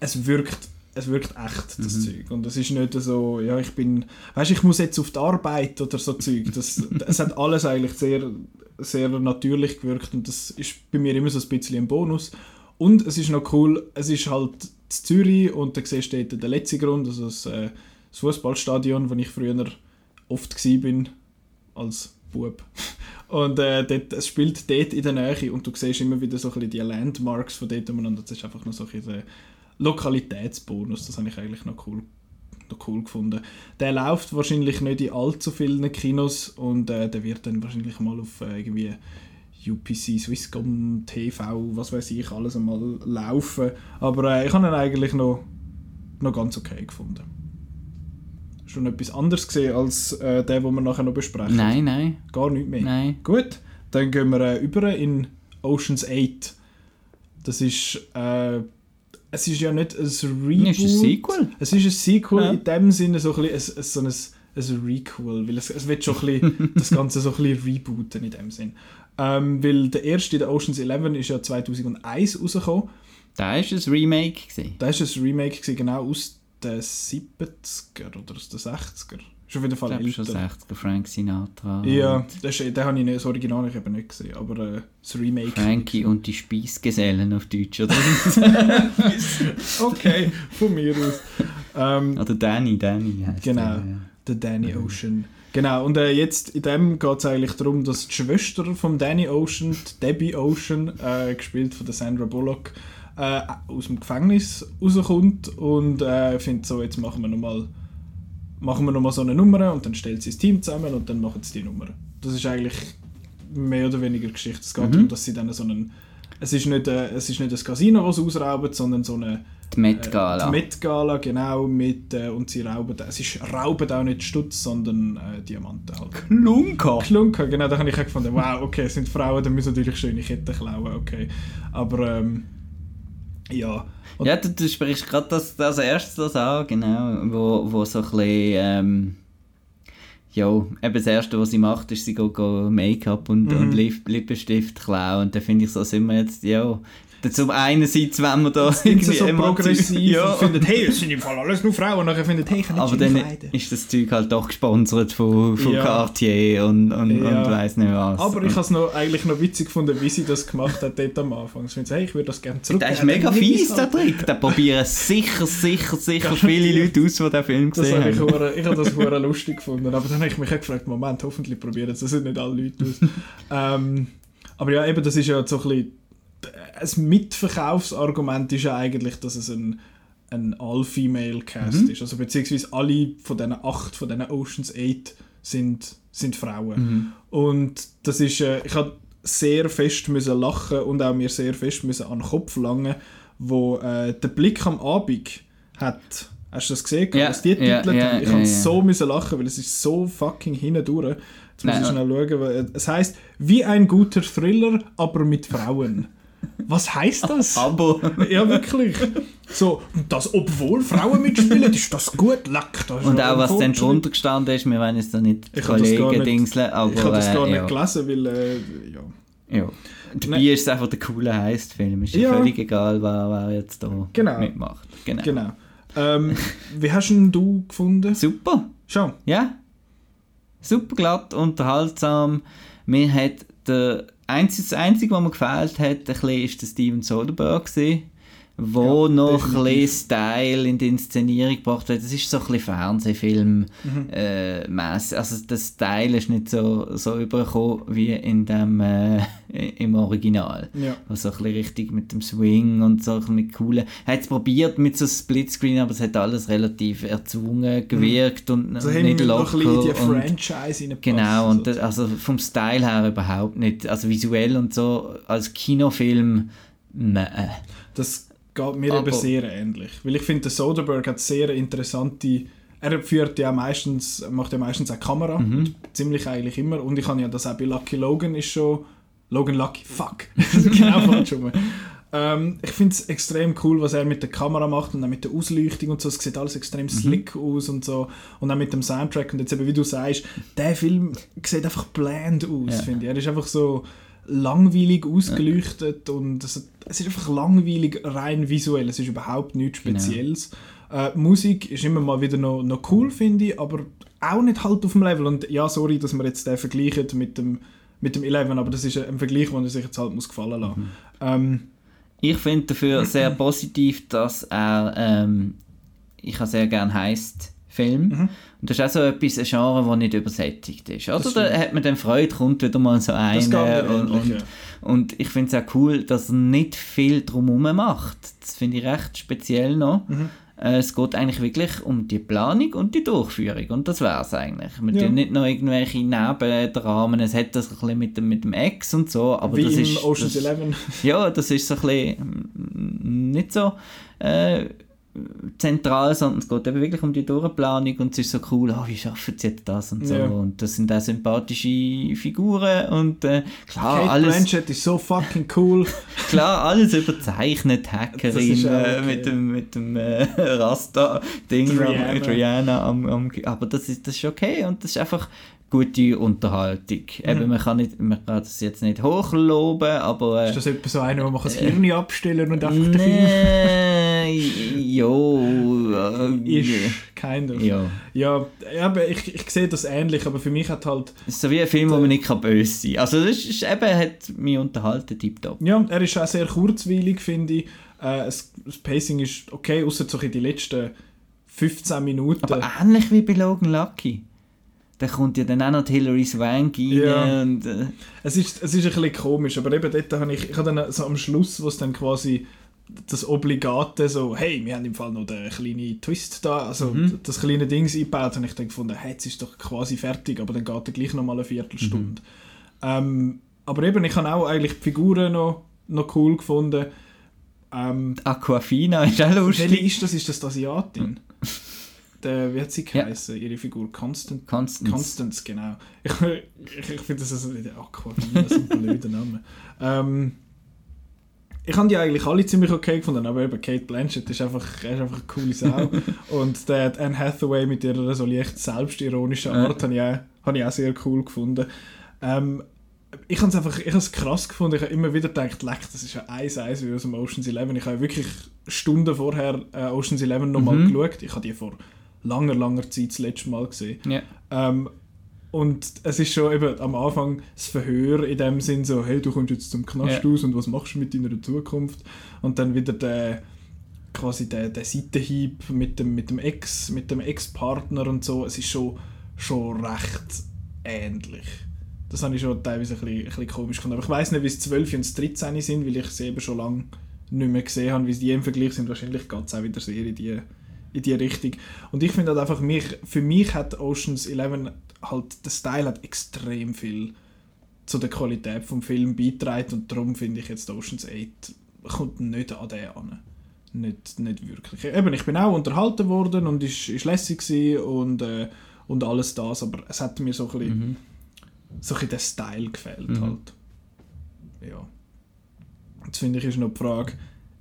es wirkt es wirkt echt, das mhm. Zeug. Und es ist nicht so, ja, ich bin, weißt ich muss jetzt auf die Arbeit oder so Zeug. Das, es hat alles eigentlich sehr, sehr natürlich gewirkt und das ist bei mir immer so ein bisschen ein Bonus. Und es ist noch cool, es ist halt Zürich und da siehst du dort den letzten Grund, also das, äh, das Fußballstadion, wo ich früher oft bin als Bub. Und äh, dort, es spielt dort in der Nähe und du siehst immer wieder so ein die Landmarks von dort und das ist einfach noch so ein Lokalitätsbonus. Das habe ich eigentlich noch cool, noch cool gefunden. Der läuft wahrscheinlich nicht in allzu vielen Kinos und äh, der wird dann wahrscheinlich mal auf äh, irgendwie UPC, Swisscom, TV, was weiß ich, alles einmal laufen. Aber äh, ich habe ihn eigentlich noch, noch ganz okay gefunden schon etwas anderes gesehen als äh, der, den wir nachher noch besprechen? Nein, nein. Gar nicht mehr? Nein. Gut, dann gehen wir äh, über in Ocean's 8. Das ist... Äh, es ist ja nicht ein Reboot. Es ist ein Sequel. Es ist ein Sequel ja. in dem Sinne so ein, ein, so ein, ein Requel, weil es, es wird schon ein bisschen, das Ganze so ein bisschen rebooten in dem Sinn. Ähm, weil der erste, der Ocean's 11, ist ja 2001 rausgekommen. Da war ein Remake. Gewesen. Da war ein Remake, gewesen, genau aus den 70er oder aus den 60er. Ist auf jeden Fall Ich glaube schon älter. 60er, Frank Sinatra. Ja, das, ist, den habe ich nicht, das Original ich eben nicht gesehen, aber äh, das Remake. Frankie und die Speisgesellen auf Deutsch, oder? Okay, von mir aus. Ähm, oder Danny, Danny heisst Genau. der, ja. der Danny Ocean. Genau, und äh, jetzt in dem geht es eigentlich darum, dass die Schwester von Danny Ocean, Debbie Ocean, äh, gespielt von der Sandra Bullock, äh, aus dem Gefängnis rauskommt und äh, findet so, jetzt machen wir nochmal machen wir noch mal so eine Nummer und dann stellt sie das Team zusammen und dann machen sie die Nummer. Das ist eigentlich mehr oder weniger Geschichte. Es geht Mhm. darum, dass sie dann so einen es ist nicht, äh, es ist nicht ein Casino, das sie ausrauben, sondern so eine Die Met Gala. die Met Gala, genau, mit, äh, und sie rauben, es ist, rauben auch nicht Stutz, sondern äh, Diamanten halt. Klunker. Klunker, genau, da habe ich auch gefunden, wow, okay, es sind Frauen, dann müssen natürlich schöne Ketten klauen, okay. Aber, ähm, ja. Und, Ja, du, du sprichst gerade das, das erste das an, genau, wo, wo so ein bisschen, ähm, ja, eben das erste, was sie macht, ist, sie geht, geht Make-up und, Mhm. und Lip Lippenstift klauen und da finde ich so, sind wir jetzt, ja, zum einerseits, wenn wir da sie so progressiv ja. und finden, hey, es sind im Fall alles nur Frauen, und nachher finden, hey, ich kann nicht aber dann Kleider. ist das Zeug halt doch gesponsert von, von Ja. Cartier und, und, Ja. und weiss nicht was. Aber ich habe es noch, eigentlich noch witzig gefunden, wie sie das gemacht hat dort am Anfang. Ich finde, hey, ich würde das gerne zurück. der ist mega dann fies, der halt. Trick. Da probieren sicher, sicher, sicher viele Leute aus, die den Film Das gesehen haben. hure- ich habe das hure lustig gefunden. Aber dann habe ich mich auch gefragt, Moment, hoffentlich probieren. Das sind nicht alle Leute aus. ähm, aber ja, eben, das ist ja so ein bisschen... Ein Mitverkaufsargument ist ja eigentlich, dass es ein, ein All-Female-Cast Mhm. ist. Also beziehungsweise alle von diesen acht, von diesen Oceans 8 sind, sind Frauen. Mhm. Und das ist... Äh, ich habe sehr fest müssen lachen und auch mir sehr fest müssen an den Kopf langen, wo äh, der Blick am Abend hat... Hast du das gesehen? Ja, was die ja, Titel ja, Ich ja. so müssen lachen, weil es ist so fucking hindurch. Jetzt muss Nein, ich schnell schauen. weil Es heißt wie ein guter Thriller, aber mit Frauen. Was heißt das? Aber... ja, wirklich. So, und das, obwohl Frauen mitspielen, ist das gut leck. Das Und auch was dann drunter gestanden ist, wir wollen jetzt da nicht Ich Kollegen dingseln, aber Ich habe das gar äh, nicht ja. gelesen, weil, äh, ja. ja. Dabei ist es einfach der coole Heist-Film. Ist ja Ja. völlig egal, wer, wer jetzt da Genau. mitmacht. Genau. Genau. Ähm, wie hast ihn du gefunden? Super. Schau. Ja. Super glatt, unterhaltsam. Mir hat der einzige, das Einzige, was mir gefällt hat, ein bisschen, ist der Steven Soderbergh wo Ja, noch ein definitiv. bisschen Style in die Inszenierung gebracht wird. Das ist so ein bisschen Fernsehfilm Mhm. äh. Also der Style ist nicht so, so übergekommen wie in dem, äh, im Original. Ja. Also ein bisschen richtig mit dem Swing und so ein bisschen mit coolen. Er hat es probiert mit so Splitscreen, aber es hat alles relativ erzwungen gewirkt und Also nicht wir noch ein bisschen in die locker. Und, Franchise reingepasst. genau, und so. das, also vom Style her überhaupt nicht. Also visuell und so als Kinofilm, nein. Das geht mir Aber- eben sehr ähnlich. Weil ich finde, der Soderbergh hat sehr interessante. Er führt ja meistens, macht ja meistens auch Kamera. Mhm. Ziemlich eigentlich immer. Und ich habe ja das auch bei Lucky Logan ist schon. Logan Lucky, fuck. genau falsch rum. Ähm, ich finde es extrem cool, was er mit der Kamera macht und auch mit der Ausleuchtung und so. Es sieht alles extrem Mhm. slick aus und so. Und auch mit dem Soundtrack. Und jetzt eben, wie du sagst, der Film sieht einfach bland aus, Ja. finde ich. Er ist einfach so langweilig ausgeleuchtet und es, es ist einfach langweilig rein visuell. Es ist überhaupt nichts Genau. Spezielles. Äh, Musik ist immer mal wieder noch, noch cool, finde ich, aber auch nicht halt auf dem Level. Und ja, sorry, dass wir jetzt den vergleichen mit dem, mit dem 11, aber das ist ein Vergleich, den er sich jetzt halt muss gefallen lassen Mhm. ähm, Ich finde dafür sehr positiv, dass er, ähm, ich habe sehr gerne heisst Film. Mhm. Und das ist auch so etwas, ein Genre, das nicht übersättigt ist. Das da hat man dann Freude, kommt wieder mal so mir Und, und, und ich finde es auch cool, dass er nicht viel drumherum macht. Das finde ich recht speziell noch. Mhm. Äh, Es geht eigentlich wirklich um die Planung und die Durchführung. Und das wäre es eigentlich. Wir Ja. nicht noch irgendwelche Nebendramen. Es hat das ein bisschen mit dem, mit dem Ex und so. Aber Wie das im ist, Ocean's das, Eleven. ja, das ist so ein bisschen mm, nicht so, äh, zentral, sondern es geht eben wirklich um die Durchplanung und es ist so cool, oh, wie schaffen sie jetzt das und so. Ja. Und das sind auch sympathische Figuren und äh, klar, Kate alles, Blanchett ist so fucking cool. klar, alles überzeichnet, Hackerin äh, okay. mit dem, mit dem äh, Rasta-Ding, Rihanna am, am, aber das ist, das ist okay und das ist einfach gute Unterhaltung. Eben, man, kann nicht, man kann das jetzt nicht hochloben, aber... Äh, Ist das etwa so einer, wo man das Hirn abstellen und einfach den Film... Jo, äh, Ist, kind of. ja. Ja, aber ich, ich sehe das ähnlich, aber für mich hat halt... Es ist so wie ein Film, wo man nicht kann böse sein kann. Also das ist, eben, hat mich unterhalten, tipptopp. Ja, er ist auch sehr kurzweilig, finde ich. Äh, das Pacing ist okay, außer so in die letzten 15 Minuten. Aber ähnlich wie bei Logan Lucky. Da kommt ja dann auch noch die Hilary Swank rein Ja. und... Äh, Es ist, es ist ein bisschen komisch, aber eben dort habe ich, ich habe dann so am Schluss, wo es dann quasi das Obligate so, hey, wir haben im Fall noch den kleinen Twist da, also Mhm. das kleine Ding eingebaut und ich dann gefunden, hey, jetzt ist doch quasi fertig, aber dann geht er gleich noch mal eine Viertelstunde. Ähm, aber eben, ich habe auch eigentlich die Figuren noch, noch cool gefunden. Ähm, Aquafina ist auch welche lustig. ist das? Ist das die Asiatin? Der, wie hat sie Ja. geheißen, ihre Figur? Constant Constance. Constance, genau. Ich, ich, ich finde das also der Aquafina, so ein blöder Name. Ähm, ich habe die eigentlich alle ziemlich okay gefunden, aber eben Kate Blanchett ist einfach, ist einfach eine coole Sau. Und der Anne Hathaway mit ihrer so leicht selbstironischen Art habe ich, auch, habe ich auch sehr cool gefunden. Ähm, ich habe es einfach ich krass gefunden. Ich habe immer wieder gedacht, leck, das ist ja eins eins wie aus dem Ocean's Eleven. Ich habe wirklich Stunden vorher äh, Ocean's Eleven nochmal Mhm. geschaut. Ich habe die vor langer, langer Zeit das letzte Mal gesehen. Ja. Ähm, und es ist schon eben am Anfang das Verhör in dem Sinn so, hey, du kommst jetzt zum Knast Ja. aus und was machst du mit deiner Zukunft? Und dann wieder der quasi der, der Seitenhieb mit dem, mit dem Ex, mit dem Ex-Partner und so. Es ist schon, schon recht ähnlich. Das habe ich schon teilweise ein bisschen, ein bisschen komisch gefunden. Aber ich weiß nicht, wie es 12 und das 13 sind, weil ich sie eben schon lange nicht mehr gesehen habe, wie sie im Vergleich sind. Wahrscheinlich geht es auch wieder sehr in die, in die Richtung. Und ich finde halt einfach, mich, für mich hat Oceans 11 halt, der Style hat extrem viel zu der Qualität vom Film beitragen und darum finde ich jetzt Oceans 8 kommt nicht an den an. Nicht, nicht wirklich. Eben, ich bin auch unterhalten worden und ist, ist lässig und, äh, und alles das, aber es hat mir so ein bisschen, Mhm. so ein bisschen der Style gefehlt Mhm. halt. Ja. Jetzt finde ich ist noch die Frage,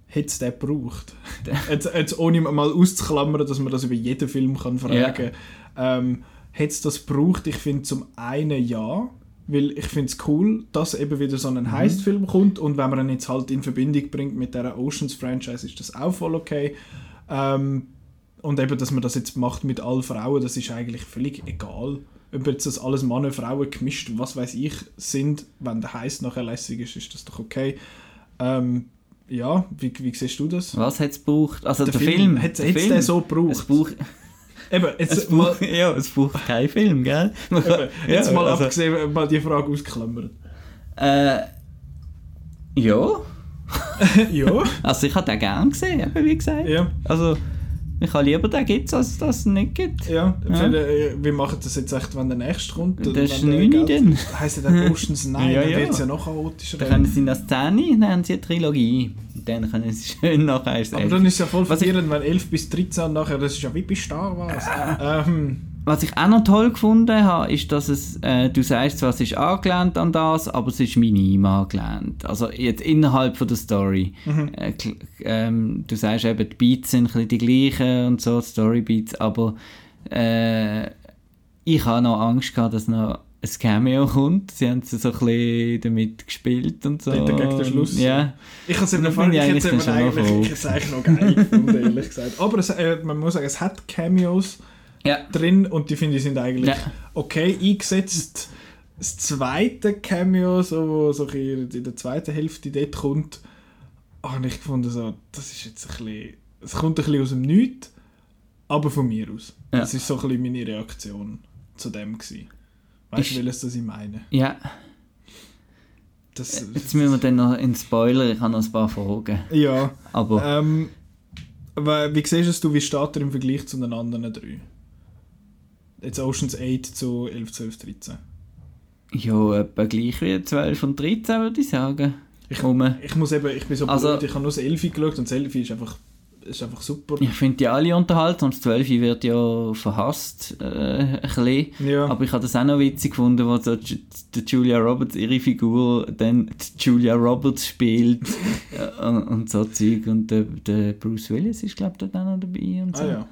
hätte es den gebraucht? jetzt, jetzt ohne mal auszuklammern, dass man das über jeden Film kann fragen kann. Ähm, hätte es das gebraucht? Ich finde zum einen ja, weil ich finde es cool, dass eben wieder so ein Heist-Film kommt und wenn man ihn jetzt halt in Verbindung bringt mit der Oceans-Franchise, ist das auch voll okay. Ähm, und eben, dass man das jetzt macht mit allen Frauen, das ist eigentlich völlig egal. Ob jetzt das alles Männer, Frauen gemischt, was weiß ich, sind, wenn der Heist nachher lässig ist, ist das doch okay. Ähm, ja, wie, wie siehst du das? Was hat es gebraucht? Also der, Der Film. Film, hat es den so Es gebraucht? braucht, Eben, es jetzt mal, braucht, ja, es braucht keinen Film, gell? eben, jetzt Ja, mal also- abgesehen, mal die Frage ausklammern. Äh, ja. ja, Also ich habe den gern gesehen, wie gesagt. ja, Also ich habe lieber den gibt als dass es nicht gibt. ja. Ja. Äh, Wir machen das jetzt echt, wenn der nächste kommt. Das ist wenn der 9 Geld- dann. Heisst ja dann Oceans 9, Ja, dann ja. wird es ja noch chaotischer. Da können sie in der Szene, dann haben sie eine Trilogie. Und dann können sie schön nachher Aber dann ist es ja voll verwirrend, wenn 11 bis 13 nachher, das ist ja wie bei Star Wars. ähm, Was ich auch noch toll gefunden habe, ist, dass es, äh, du sagst zwar, es ist angelehnt an das, aber es ist minim angelehnt. Also jetzt innerhalb von der Story. Mhm. Äh, ähm, du sagst eben, die Beats sind ein bisschen die gleichen und so, Storybeats, aber äh, ich habe noch Angst gehabt, dass noch ein Cameo kommt. Sie haben so ein bisschen damit gespielt und so. Dort gegen den Schluss. Ja. ich habe es eben finde ich eigentlich ich es eigentlich noch geil gefunden, ehrlich gesagt. Aber es, äh, man muss sagen, es hat Cameos Ja. drin und die finde ich sind eigentlich Ja. okay eingesetzt. Das zweite Cameo, so, wo so in der zweiten Hälfte dort kommt, habe ich gefunden, so, das ist jetzt ein bisschen, es kommt ein bisschen aus dem Nichts, aber von mir aus. Ja. Das ist so ein bisschen meine Reaktion zu dem gewesen. Weißt du, welches das ich meine? ja. Das, Jetzt müssen wir dann noch in Spoiler, ich habe noch ein paar Fragen. ja. Aber Ähm, wie siehst du, wie steht er im Vergleich zu den anderen drei? Jetzt Oceans 8 zu 11, 12, 13. ja, etwa gleich wie 12 und 13 würde ich sagen. Ich-. Ich muss eben, ich bin so Also- blöd, ich habe nur das 11 geschaut und das 11 ist einfach ist einfach super. Ich finde die alle unterhaltsam. Das 12 wird ja verhasst, äh, ein bisschen. Ja. Aber ich habe das auch noch witzig gefunden, wo so die Julia Roberts ihre Figur dann Julia Roberts spielt und, und so Zeug. Und der, der Bruce Willis ist, glaube ich, dort auch noch dabei. Und so. Ah ja.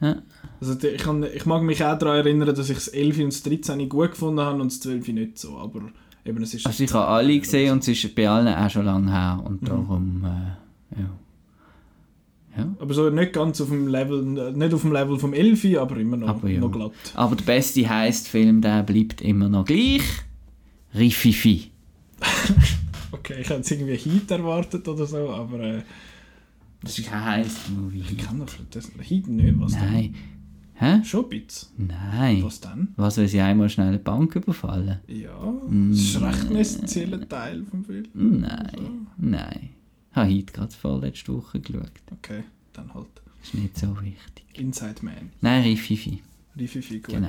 Ja. Also ich, kann, ich mag mich auch daran erinnern, dass ich das 11 und das 13 gut gefunden habe und das 12 nicht so, aber eben es ist... Also ich habe alle gesehen und es ist bei allen auch schon lange her. Und Mhm. darum, äh, ja. Ja. Aber so nicht ganz auf dem Level, nicht auf dem Level vom 11, aber immer noch, Aber ja. noch glatt. Aber der beste Heist-Film, der bleibt immer noch gleich. Rififi. Okay, ich hätte jetzt irgendwie Heat erwartet oder so, aber äh, Das ist kein Heist-Movie. ich kann doch das Heat nicht, was Nein. Hä? Schon ein bisschen. Nein. Was dann? Was, wenn sie einmal schnell eine Bank überfallen? Ja, Mm. das ist recht ein essentieller Teil vom Film. Nein. Nein. Ich habe heute gerade vorletzte Woche geschaut. Okay, dann halt. Ist nicht so wichtig. Inside Man. Nein, Rififi. Rififi, gut. Genau.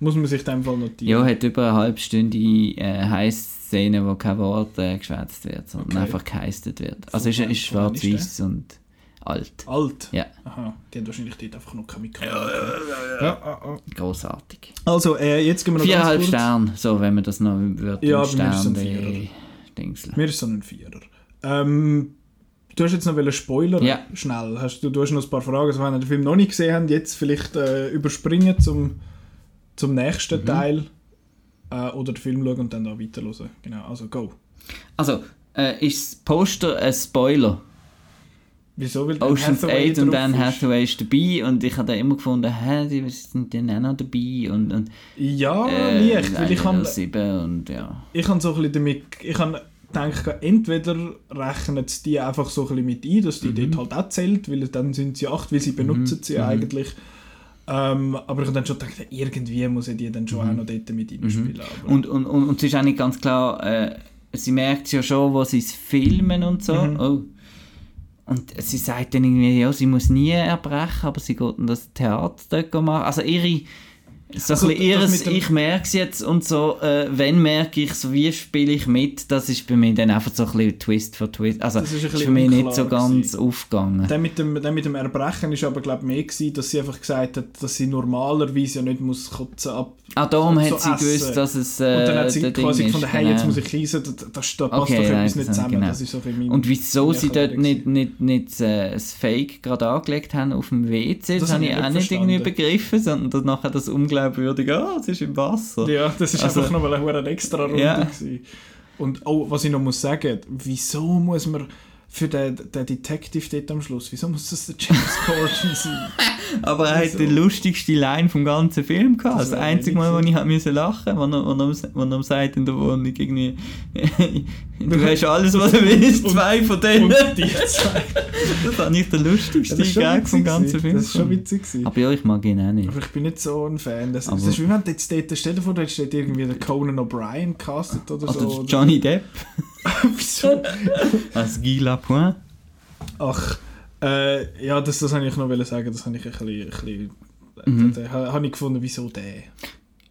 Muss man sich in dem Fall notieren. Ja, hat über eine halbe Stunde äh, Heist-Szene, wo kein Wort äh, geschwätzt wird, sondern Okay. einfach geheistet wird. Also wann- ist ist schwarz-weiß und alt. Alt? Ja. Aha, die haben wahrscheinlich dort einfach noch keine Mikrofone. Ja, ja, ja. Großartig. Also, äh, jetzt gehen wir noch Viereinhalb ganz kurz. Sterne, so wenn man das noch wird Ja, bei mir ist es ein Stern Vierer. Dingsel. Mir ist so ein Vierer. Ähm, du hast jetzt noch einen Spoiler Ja. schnell. Hast du, du hast noch ein paar Fragen. Also, wenn ihr den Film noch nicht gesehen habt, jetzt vielleicht äh, überspringen zum, zum nächsten Mhm. Teil. Äh, oder den Film schauen und dann da weiterhören. Genau, also go. Also, äh, ist das Poster ein Spoiler? Wieso? Weil Ocean's Hathaway 8 und Dan. Hathaway ist dabei und ich habe da immer gefunden, hä, die sind dann auch noch dabei und, und Ja, äh, leicht. Weil ich habe 7 und ja. ich habe so ein bisschen damit, ich habe gedacht, entweder rechnen sie die einfach so ein bisschen mit ein, dass die Mhm. dort halt auch zählt, weil dann sind sie acht, weil sie benutzen sie Mhm. eigentlich. Ähm, aber ich habe dann schon gedacht, irgendwie muss ich die dann schon auch noch dort mit reinspielen. Aber Mhm. Und, und, und, und es ist auch nicht ganz klar, äh, sie merkt ja schon, wo sie es filmen und so. Mhm. Oh. Und sie sagt dann irgendwie, ja, sie muss nie erbrechen, aber sie geht dann das Theater dort machen. Also ihre, so Also ein das ihres, ich merke es jetzt und so, äh, wenn merke ich so, wie spiele ich mit, das ist bei mir dann einfach so ein bisschen Twist for Twist. Also Das ist ist, für mich nicht so ganz gewesen. aufgegangen. der mit, dem, der mit dem Erbrechen ist aber glaube ich mehr gewesen, dass sie einfach gesagt hat, dass sie normalerweise ja nicht muss kotzen ab. Ah, darum so- hat sie essen. gewusst, dass es äh, Und dann hat sie der Ding quasi ist, gefunden, hey, jetzt genau. muss ich reisen, da, da, da passt doch Okay, etwas nein, nicht das- zusammen. genau. Das ist so bisschen mein- Und wieso sie dort nicht, nicht, nicht äh, das Fake gerade angelegt haben auf dem WC, das, Das habe ich auch nicht irgendwie begriffen, sondern dann nachher das unglaubwürdige, ah, es ist im Wasser. Ja, das ist Also- einfach noch mal eine extra Runde. Gewesen. Und oh, was ich noch muss sagen, wieso muss man für den, den Detective dort am Schluss, wieso muss das der James Corden sein? Aber er hat Wieso? die lustigste Line vom ganzen Film gehabt. Das Das, wär einzige Mal, wo ich lachen musste, wo er, wo, er, wo er sagt in der Wohnung irgendwie, du hast alles, was du willst, zwei von denen. Und die zwei. Das fand ich der lustigste Gag vom ganzen. Film. Das ist schon witzig gewesen. Aber ja, ich mag ihn auch nicht. Aber ich bin nicht so ein Fan. Das, das ist wie wenn jetzt dort, stell dir vor, da steht irgendwie der Conan O'Brien castet oder Oder so. Johnny Depp Wieso? als Guy Lapointe. Ach, äh, ja, das, das wollte ich noch sagen. Das habe ich ein bisschen, ein bisschen Mhm. da, da, habe ich gefunden, wieso der?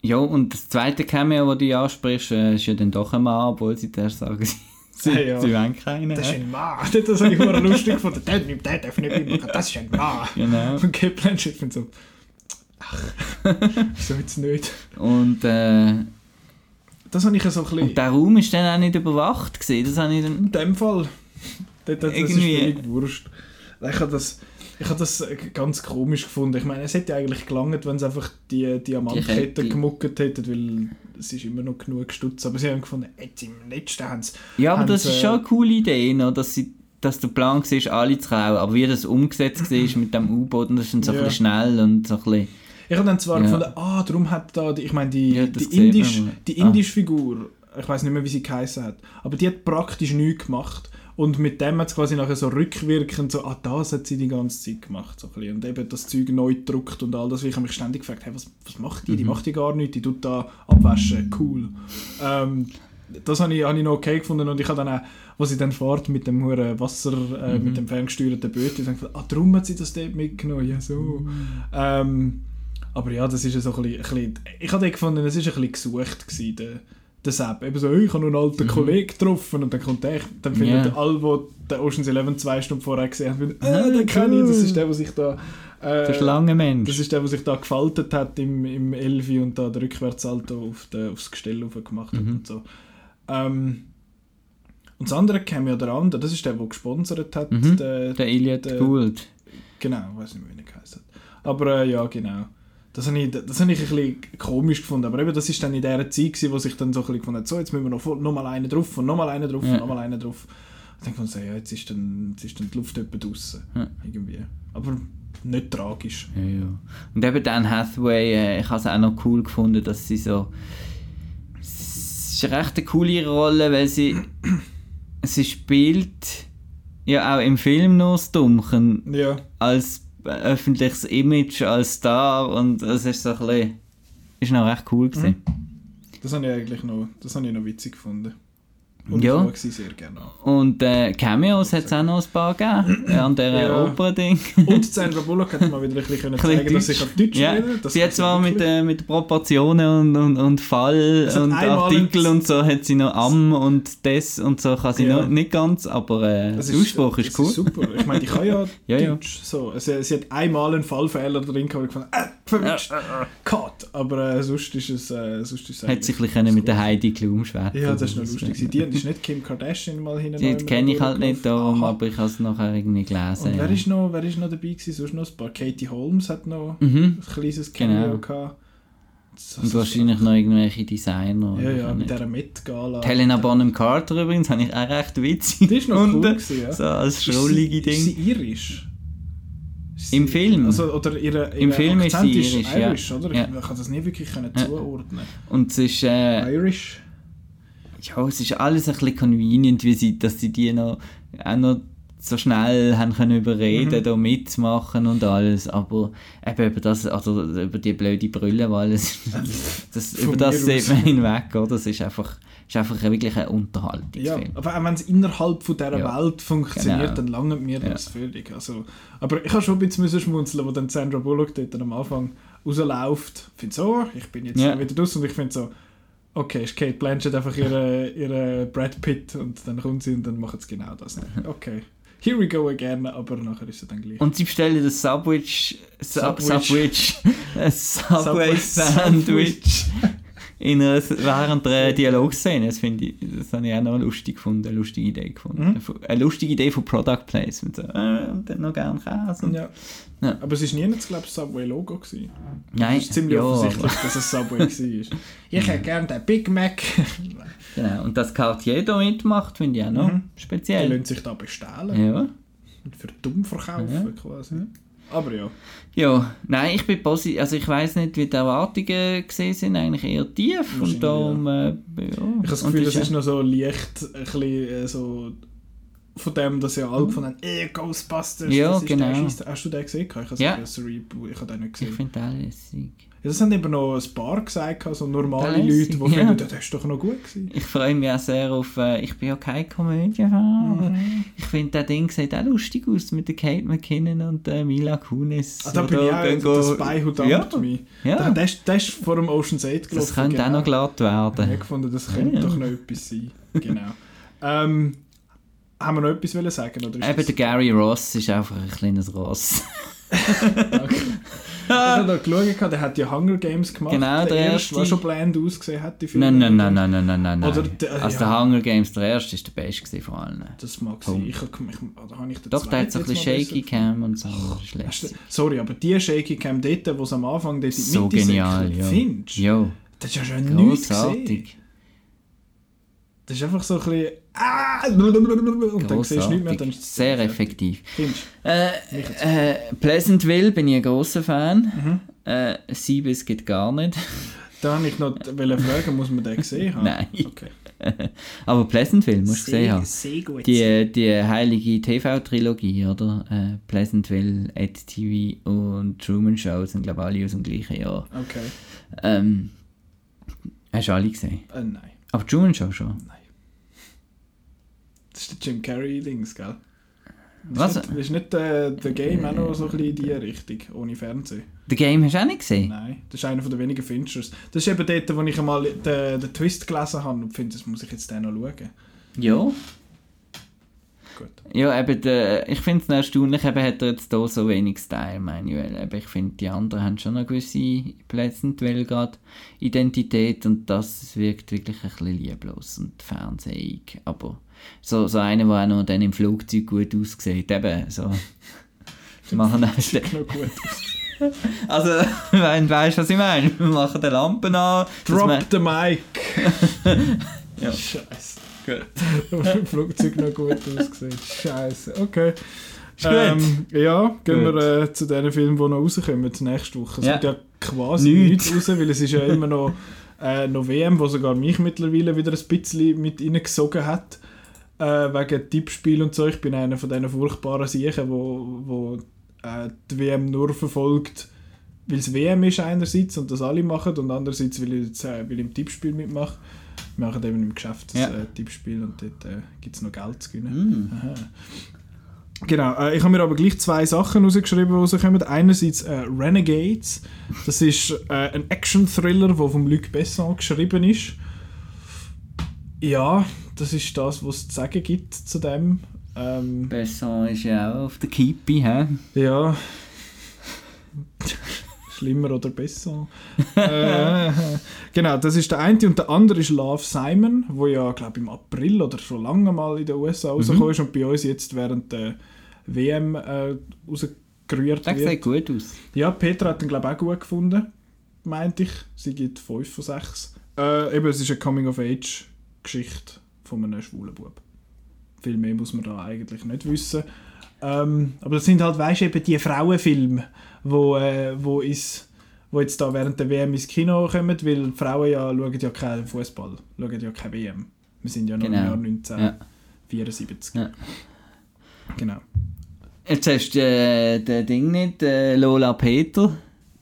Ja, und das zweite Cameo, das du ansprichst, äh, ist ja dann doch ein Mann, obwohl sie zuerst sagen, sie, sie, Ja, ja. sie wollen keinen. Das ist ein Mann. Das habe ich immer lustig gefunden. Der, der darf nicht mitmachen. Das ist ein Mann. Genau. Und Kate Blanchett findet so, ach, wieso jetzt nicht? Und, äh, Das habe ich so ein bisschen... und der Raum ist dann auch nicht überwacht gewesen. Das habe ich dann... In dem Fall, das, das, das ist Irgendwie- völlig wurscht. Ich habe das, ich habe das ganz komisch gefunden. Ich meine, es hätte eigentlich gelangt, wenn sie einfach die Diamantkette Kette. gemuckert hätten, weil es ist immer noch genug gestutzt. Aber sie haben gefunden, jetzt im letzten haben sie... Ja, aber haben das sie- ist schon eine coole Idee, noch, dass, sie, dass der Plan war, alle zu klauen. Aber wie das umgesetzt war mit dem U-Boot, das ist dann so ein bisschen schnell und so ein bisschen... Ich habe dann zwar Ja. gefunden, ah, darum hat da, die, ich meine, die, Ja, die, sieht man Indisch, mal. die Ah. Indisch-Figur, ich weiß nicht mehr, wie sie geheißen hat, aber die hat praktisch nichts gemacht. Und mit dem hat es quasi nachher so rückwirkend so, ah, das hat sie die ganze Zeit gemacht. So ein und eben das Zeug neu gedruckt und all das. Ich habe mich ständig gefragt, hey, was, was macht die? Die Mhm. macht die gar nichts, die tut da abwaschen, cool. Ähm, das habe ich, habe ich noch okay gefunden und ich habe dann auch, wo sie dann fährt mit dem hohen Wasser, äh, Mhm. mit dem ferngesteuerten Boot, ich dachte, ah, darum hat sie das dort mitgenommen, ja so. Mhm. Ähm, aber ja, das ist ja so ein bisschen, ein bisschen ich habe gefunden, es war ein bisschen gesucht gewesen, der, der Sepp eben so, «Hey, ich habe einen alten Kollegen getroffen und dann kommt der, dann finden Mhm. Ja. alle, die den Ocean's Eleven zwei Stunden vorher gesehen haben, Ah, äh, den kenne ich, das ist der, der sich da äh, Der Schlangenmensch. das ist der, der sich da gefaltet hat im, im Elfi und da den Rückwärtssalto auf de, aufs Gestell gemacht hat Mhm. und so. Ähm, und das andere kam ja der andere, das ist der, der gesponsert hat. Mhm. Der, Der Elliot der- Gould. Genau, ich weiß nicht mehr, wie er hat. Aber äh, ja, genau. Das habe ich, das habe ich ein bisschen komisch gefunden. Aber eben, das ist dann in dieser Zeit, gewesen, wo sich dann so ein bisschen gefunden hat, so, jetzt müssen wir noch, noch mal einen drauf und noch mal einen drauf Ja. und noch mal einen drauf. Und dann kommt so, ja, jetzt ist dann, jetzt ist dann die Luft etwa draussen. Ja. Irgendwie. Aber nicht tragisch. Ja, ja. Und eben Dan Hathaway, äh, ich habe es auch noch cool gefunden, dass sie so... Es ist eine recht coole Rolle, weil sie... sie spielt ja auch im Film noch das Dummchen Ja. als öffentliches Image, als Star und es ist so ein bisschen... ist noch recht cool gewesen. Das habe ich eigentlich noch, das habe ich noch witzig gefunden. Und Ja. ich sie sehr gerne. Und äh, Cameos hat es auch noch ein paar gegeben, äh, an dieser Ja. Opera-Ding. Und Sandra Bullock hat mal wieder ein bisschen zeigen, dass ich auf Deutsch Ja, rede. Sie hat zwar mit, äh, mit Proportionen und, und, und Fall Es und Artikel und so hat sie noch am und das und so kann sie Ja. noch nicht ganz, aber äh, Das der Ausspruch ist, cool. super. Ich meine, ich kann ja, Ja, ja. Deutsch. So. Sie, sie hat einmal einen Fallfehler drin gehabt, wo ich fand, äh, verwischt. Cut. Aber äh, sonst ist es, äh, sonst ist es Hat sich ein mit der Heidi Klum schwätzen. Ja, das ist noch lustig. gewesen. Die ist nicht Kim Kardashian mal hin Die kenne ich halt nicht darum, aber ich habe es nachher irgendwie gelesen. Und wer ja. ist noch, wer ist noch dabei gewesen? Sonst noch ein paar. Katie Holmes hat noch Mhm. ein kleines Cameo Genau. gehabt. Das- Und wahrscheinlich noch irgendwelche Designer. Ja, ja, mit dieser Met-Gala. Helena Bonham Carter übrigens, habe ich auch recht witzig Die ist noch cool gewesen, ja. So als Ist schrullige Ist Ding. sie irisch? Ist Im Film? Also, oder ihre, ihre Im Film ist Akzent sie irisch, ja. irisch oder? Ja. Ich kann das nie wirklich können Ja. zuordnen. Und es ist... Äh, Irish? ja, es ist alles ein bisschen convenient, wie sie, dass sie die noch, auch noch so schnell haben können überreden, Mhm. da mitzumachen und alles, aber eben über das, also über die blöde Brille, weil es, das, über das sieht man hinweg, oder? Das ist einfach, ist einfach wirklich ein Ja, Unterhaltungsfilm. aber auch wenn es innerhalb von dieser Ja. Welt funktioniert, Genau. dann lange mir Ja. das völlig. Also, aber ich habe schon ein bisschen schmunzeln, wo dann Sandra Bullock dort am Anfang rausläuft. Ich finde so, ich bin jetzt Ja. wieder draus und ich finde so, okay, ist Kate Blanchett einfach ihre, ihre Brad Pitt und dann kommt sie und dann macht sie genau das. Okay, here we go again, aber nachher ist sie dann gleich. Und sie bestellen das Subwich, Sub, Subwich. Subwich, Subway Sandwich in einer, während der Dialogszene. Das finde ich, das habe ich auch noch lustig gefunden, eine lustige Idee gefunden. Mhm. Eine lustige Idee von Product Placement. So, äh, und dann noch gern Käse. Und, Ja. Ja. Aber es war nie, glaube ich, Subway-Logo. Nein, Es ist ziemlich ja, offensichtlich, aber- dass es Subway war. Ich hätte gerne den Big Mac. Genau. Und dass Cartier da mitmacht, finde ich auch noch Mhm. Die speziell. lassen sich da bestehlen. Ja. Und für dumm verkaufen Ja. quasi. Aber ja. ja, nein, ich bin positiv. Also ich weiß nicht, wie die Erwartungen gesehen sind, eigentlich eher tief. Und darum, äh, ja. Ich habe das Gefühl, das es ist noch so leicht ein bisschen äh, so von dem, dass ja alle gefunden haben, eh, Ghostbusters, Ja, das ist genau. der Scheisse. Hast du den gesehen? Ich habe Ja. Reboot, ich habe den nicht Ich gesehen. finde das lässig. Ja, das haben eben noch ein paar gesagt, so normale Leute, die ja. finden, das ist doch noch gut gewesen. Ich freue mich auch sehr auf. Äh, ich bin ja kein Komödienfan, aber Mhm. ich finde, das Ding sieht auch lustig aus mit der Kate McKinnon und der Mila Kunis. Ah, da bin ich auch, go- das Spy Who Ja. Me. Ja. Da- Das, ist- das ist vor dem Ocean's 8 gelaufen. Das könnte auch genau. noch glatt Ich habe werden. gefunden, das könnte Ja. doch noch etwas sein. Genau. ähm, haben wir noch etwas wollen sagen? Oder Eben der Gary Ross ist einfach ein kleines Ross. Okay. Ich habe noch geschaut, der hat ja Hunger Games gemacht. Genau, der erste, erste. der schon bland ausgesehen hat. Die Nein, nein, nein, nein, nein, nein, nein. Oder der- also ja. der Hunger Games, der erste, ist der beste von allen. Das mag sein. Ich, ich, oder habe ich den Doch, der hat so ein bisschen Shaky Cam und so. Lässig. Sorry, aber die Shaky Cam dort, wo es am Anfang dort in die So Mitte genial, ja. Findest du? Das ist ja schon nichts gesehen. Das ist einfach so ein bisschen... Ah, und dann siehst du nichts mehr. Dann Sehr fertig. effektiv. Äh, äh, Pleasantville bin ich ein grosser Fan. Mhm. Äh, Siebes geht gar nicht. Da wollte ich noch fragen, muss man den gesehen haben? Nein. Okay. Aber Pleasantville musst du gesehen haben. Sehr gut. Die, die heilige TV-Trilogie, oder? Äh, Pleasantville, Ed TV und Truman Show sind, glaube ich, alle aus dem gleichen Jahr. Okay. Ähm, hast du alle gesehen? Äh, nein. Aber Truman Show schon. Das ist der Jim Carrey-Dings, gell? Was? Ist nicht, ist nicht der, der Game auch noch so ein bisschen in die Richtung, ohne Fernsehen? The Game hast du auch nicht gesehen? Nein, das ist einer der wenigen Finchers. Das ist eben dort, wo ich einmal den, den Twist gelesen habe und finde, das muss ich jetzt dann noch schauen. Ja. Gut. Ja, eben, der, ich finde es erstaunlich, eben hat er jetzt hier so wenig Style, manuell. Eben, ich finde, die anderen haben schon eine gewisse Pleasant weil gerade Identität und das wirkt wirklich ein bisschen lieblos und fernsehig. Aber so, so einer, der auch noch dann im Flugzeug gut aussieht, eben, so... machen auch Noch gut. Also, wenn du weißt, was ich meine, wir machen die Lampen an. Drop the mic! Ja. Scheiße. Gut. Im Flugzeug noch gut ausgesehen. Scheiße. Okay. Ähm, ja, gehen Gut. wir äh, zu den Filmen, die noch rauskommen nächste Woche. Es Ja. wird ja quasi Nichts. nichts raus, weil es ist ja immer noch, äh, noch WM, wo sogar mich mittlerweile wieder ein bisschen mit reingesogen hat. Äh, wegen Tippspiel und so. Ich bin einer von diesen furchtbaren Siechen, wo, wo äh, die WM nur verfolgt, weil es WM ist einerseits und das alle machen und andererseits, weil ich, jetzt, äh, weil ich im Tippspiel mitmache. Wir machen eben im Geschäft das Ja. äh, Tippspiel und dort äh, gibt es noch Geld zu gewinnen. Mm. Genau, äh, ich habe mir aber gleich zwei Sachen rausgeschrieben, die rauskommen. Einerseits äh, Renegades. Das ist äh, ein Action-Thriller, der von Luc Besson geschrieben ist. Ja, das ist das, was es zu sagen gibt zu dem. Ähm, Besson ist ja auch auf der Kippe, hä? ja. Schlimmer oder besser. äh, genau, das ist der eine. Und der andere ist Love Simon, wo ja, glaube ich, im April oder schon lange mal in den USA rausgekommen ist und bei uns jetzt während der WM äh, rausgerührt Der wird. sieht gut aus. Ja, Petra hat ihn, glaube ich, auch gut gefunden, meinte ich. Sie gibt 5 von 6. Äh, eben, es ist eine Coming-of-Age-Geschichte von einem schwulen Bub. Viel mehr muss man da eigentlich nicht wissen. Ähm, aber das sind halt, weißt du, eben die Frauenfilme, wo, äh, wo, ist, wo jetzt da während der WM ins Kino kommen, weil Frauen ja schauen ja keinen Fußball, schauen ja keine WM. Wir sind ja noch Genau. im Jahr Ja. 1974. Ja. Genau. Jetzt hast du äh, den Ding nicht, äh, Lola Peter.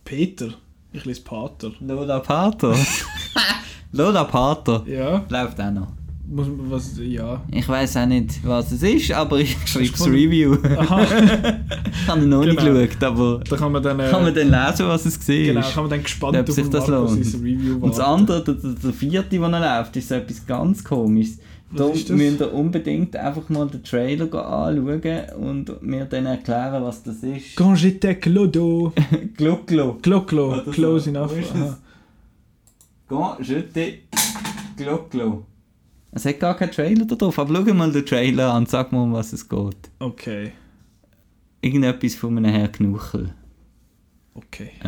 Peter, ich lese Pater. Lola Pater. Lola Pater. Ja, Läuft auch noch. Muss man was, ja. Ich weiß auch nicht, was es ist, aber ich schreibe das? Review. Aha. ich habe noch nicht Genau. geschaut, aber Da kann man dann, äh, kann man dann lesen, was es war. genau, kann man dann gespannt ob sich auf das Markus Review Und das warten. andere, der, der, vierte, der noch läuft, ist so etwas ganz komisches. Da müsst ihr unbedingt einfach mal den Trailer anschauen und mir dann erklären, was das ist. Quand j'étais clodo. Gloclo. So. Close enough. Quand je te Glucklo. Es hat gar keinen Trailer da drauf, aber schau mal den Trailer an und sag mal, um was es geht. Okay. Irgendetwas von einem Herr Knuchel. Okay.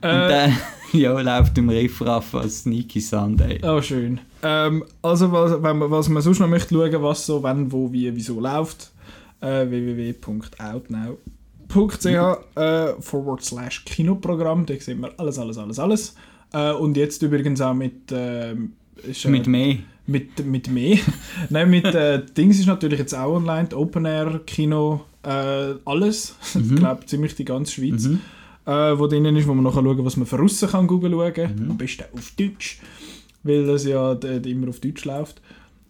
Und äh, der ja, läuft im Riffraff als Sneaky Sunday. oh, schön. Ähm, also, was, wenn man, was man sonst noch möchte schauen, was so, wann, wo, wie, wieso läuft, äh, www.outnow.ch äh, forward slash Kinoprogramm, da sehen wir alles, alles, alles, alles. Äh, und jetzt übrigens auch mit... ähm, ist, äh, Mit mehr. Mit, mit mehr. Nein, mit äh, Dings ist natürlich jetzt auch online, die Open Air Kino, äh, alles. Ich glaube ziemlich die ganze Schweiz. Mhm. Äh, wo drinnen ist, wo man nachher schauen was man von außen kann Google schauen. Mhm. Am besten auf Deutsch, weil das ja d- immer auf Deutsch läuft.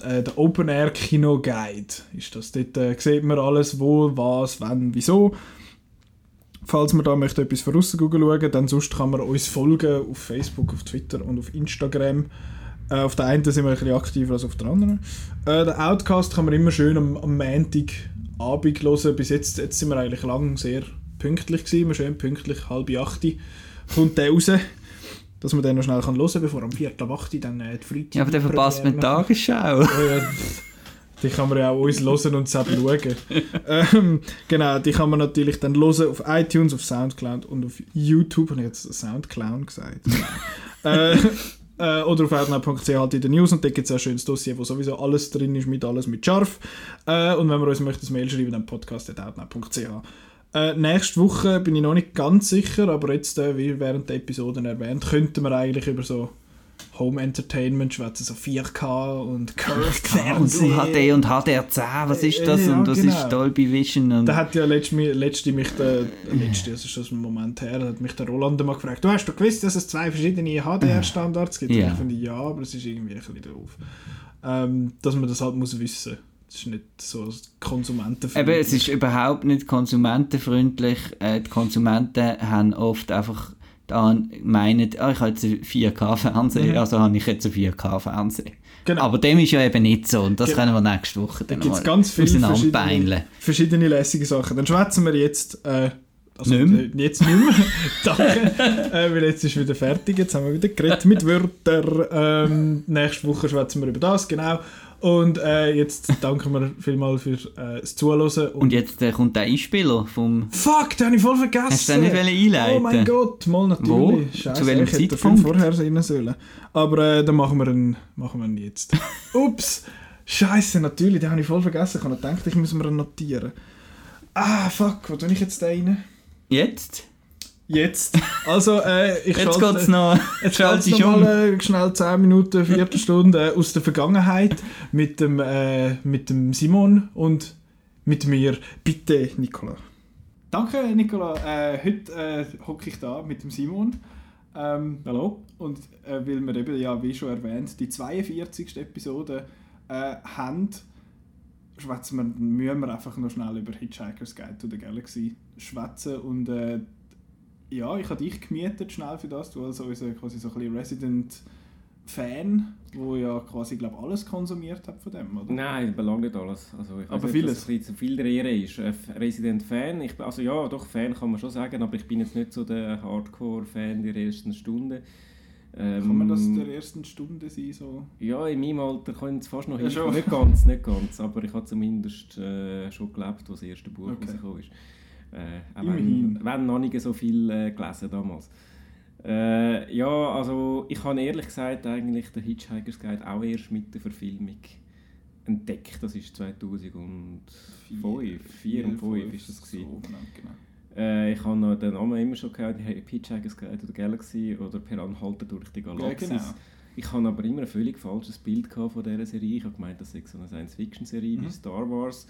Äh, der Open Air Kino Guide ist das. Dort äh, sieht man alles, wo, was, wann, wieso. Falls man da möchte etwas von Google schauen, dann sonst kann man uns folgen auf Facebook, auf Twitter und auf Instagram. Äh, auf der einen sind wir ein bisschen aktiver als auf der anderen. Äh, den Outcast kann man immer schön am, am Montagabend hören. Bis jetzt, jetzt sind wir eigentlich lang sehr pünktlich gewesen. Wir schön pünktlich, halb acht kommt der raus. Dass man den noch schnell kann hören kann, bevor am viertel ab acht dann äh, die Freitag... Ja, aber der verpasst mir die Tagesschau. Oh ja, die kann man ja auch uns hören und selber schauen. ähm, genau, die kann man natürlich dann hören auf iTunes, auf Soundcloud und auf YouTube. Ich jetzt Soundcloud gesagt? äh, äh, oder auf outnow.ch halt in den News und da gibt es ein schönes Dossier, wo sowieso alles drin ist, mit alles mit scharf. Äh, und wenn man uns möchte, ein Mail schreiben, dann podcast.outnow.ch. Äh, nächste Woche bin ich noch nicht ganz sicher, aber jetzt, äh, wie während der Episoden erwähnt, könnten wir eigentlich über so Home Entertainment schwätzen, so 4K und Curved Und Fernsehen. UHD und HDR10, was ist das? Ja, und was genau. ist Dolby Vision? Und Da hat ja letzte, letzte mich der, letzte, das ist schon ein Moment her, hat mich der Roland mal gefragt, du hast doch gewusst, dass es zwei verschiedene HDR-Standards gibt? Ja. Und Ich finde, ja, aber es ist irgendwie ein bisschen doof. Ähm, dass man das halt muss wissen. Es ist nicht so konsumentenfreundlich. Eben, es ist überhaupt nicht konsumentenfreundlich. Äh, die Konsumenten haben oft einfach da meinen, oh, ich habe jetzt einen 4K-Fernseher, Mhm. also habe ich jetzt einen 4K-Fernseher. Genau. Aber dem ist ja eben nicht so und das Genau. können wir nächste Woche dann Da gibt es mal ganz viele verschiedene, verschiedene lässige Sachen. Dann schwätzen wir jetzt... Äh, also, Nicht mehr. äh, jetzt nicht mehr. Danke. äh, weil jetzt ist wieder fertig. Jetzt haben wir wieder geredet mit Wörtern. Ähm, nächste Woche schwätzen wir über das, genau. Und äh, jetzt danken wir vielmals für äh, das Zuhören. Und jetzt äh, kommt der Einspieler vom... Fuck, den habe ich voll vergessen. Hast du den nicht einleiten Oh mein Gott, mal natürlich. Wo? Scheiße, Zu welchem ich hätte Zeitpunkt? vorher rein sollen. Aber äh, dann machen wir ihn, machen wir ihn jetzt. Ups, Scheiße, natürlich, den habe ich voll vergessen. Ich habe gedacht, ich muss mir ihn notieren. Ah, fuck, wo tue ich jetzt den rein? Jetzt? Jetzt. Also, äh, ich Jetzt schalte- geht es noch... Jetzt schalte ich um. mal äh, schnell 10 Minuten, Viertelstunde äh, aus der Vergangenheit mit dem, äh, mit dem Simon und mit mir. Bitte, Nicola. Danke, Nicola. Äh, heute äh, hocke ich da mit dem Simon. Ähm, Hallo? und äh, weil wir eben, ja, wie schon erwähnt, die 42. Episode äh, haben, schwätzen wir, müssen wir einfach noch schnell über Hitchhiker's Guide to the Galaxy schwätzen. Und äh, ja, ich habe dich gemietet schnell für das. Du als unser quasi so ein bisschen Resident-Fan, wo ja quasi, glaube alles konsumiert hat von dem, oder? Nein, belangt nicht alles. Also, ich Aber nicht, vieles. dass ein bisschen zu viel der Ehre ist. Äh, Resident-Fan, ich, bin- also ja, doch, Fan kann man schon sagen, aber ich bin jetzt nicht so der Hardcore-Fan der ersten Stunde. Ähm, Kann man das in der ersten Stunde sein? So? Ja, in meinem Alter kann ich es fast noch Ja. Nicht ganz, nicht ganz, aber ich habe zumindest äh, schon gelebt, als das erste Buch Okay. rausgekommen ist. Äh, auch Immerhin. wenn, wenn noch nicht so viel äh, gelesen damals. Äh, ja, also ich habe ehrlich gesagt eigentlich den Hitchhiker's Guide auch erst mit der Verfilmung entdeckt. Das ist 2005, 4 und 5 ist das gewesen. So, genau, genau. Äh, ich habe noch den Namen immer schon gehört, Hitchhiker's Guide the Galaxy oder Per Anhalter durch die Ja, Galaxis. genau. Ich hatte aber immer ein völlig falsches Bild von dieser Serie. Ich habe gemeint, das sei so eine Science-Fiction-Serie Mhm. wie Star Wars.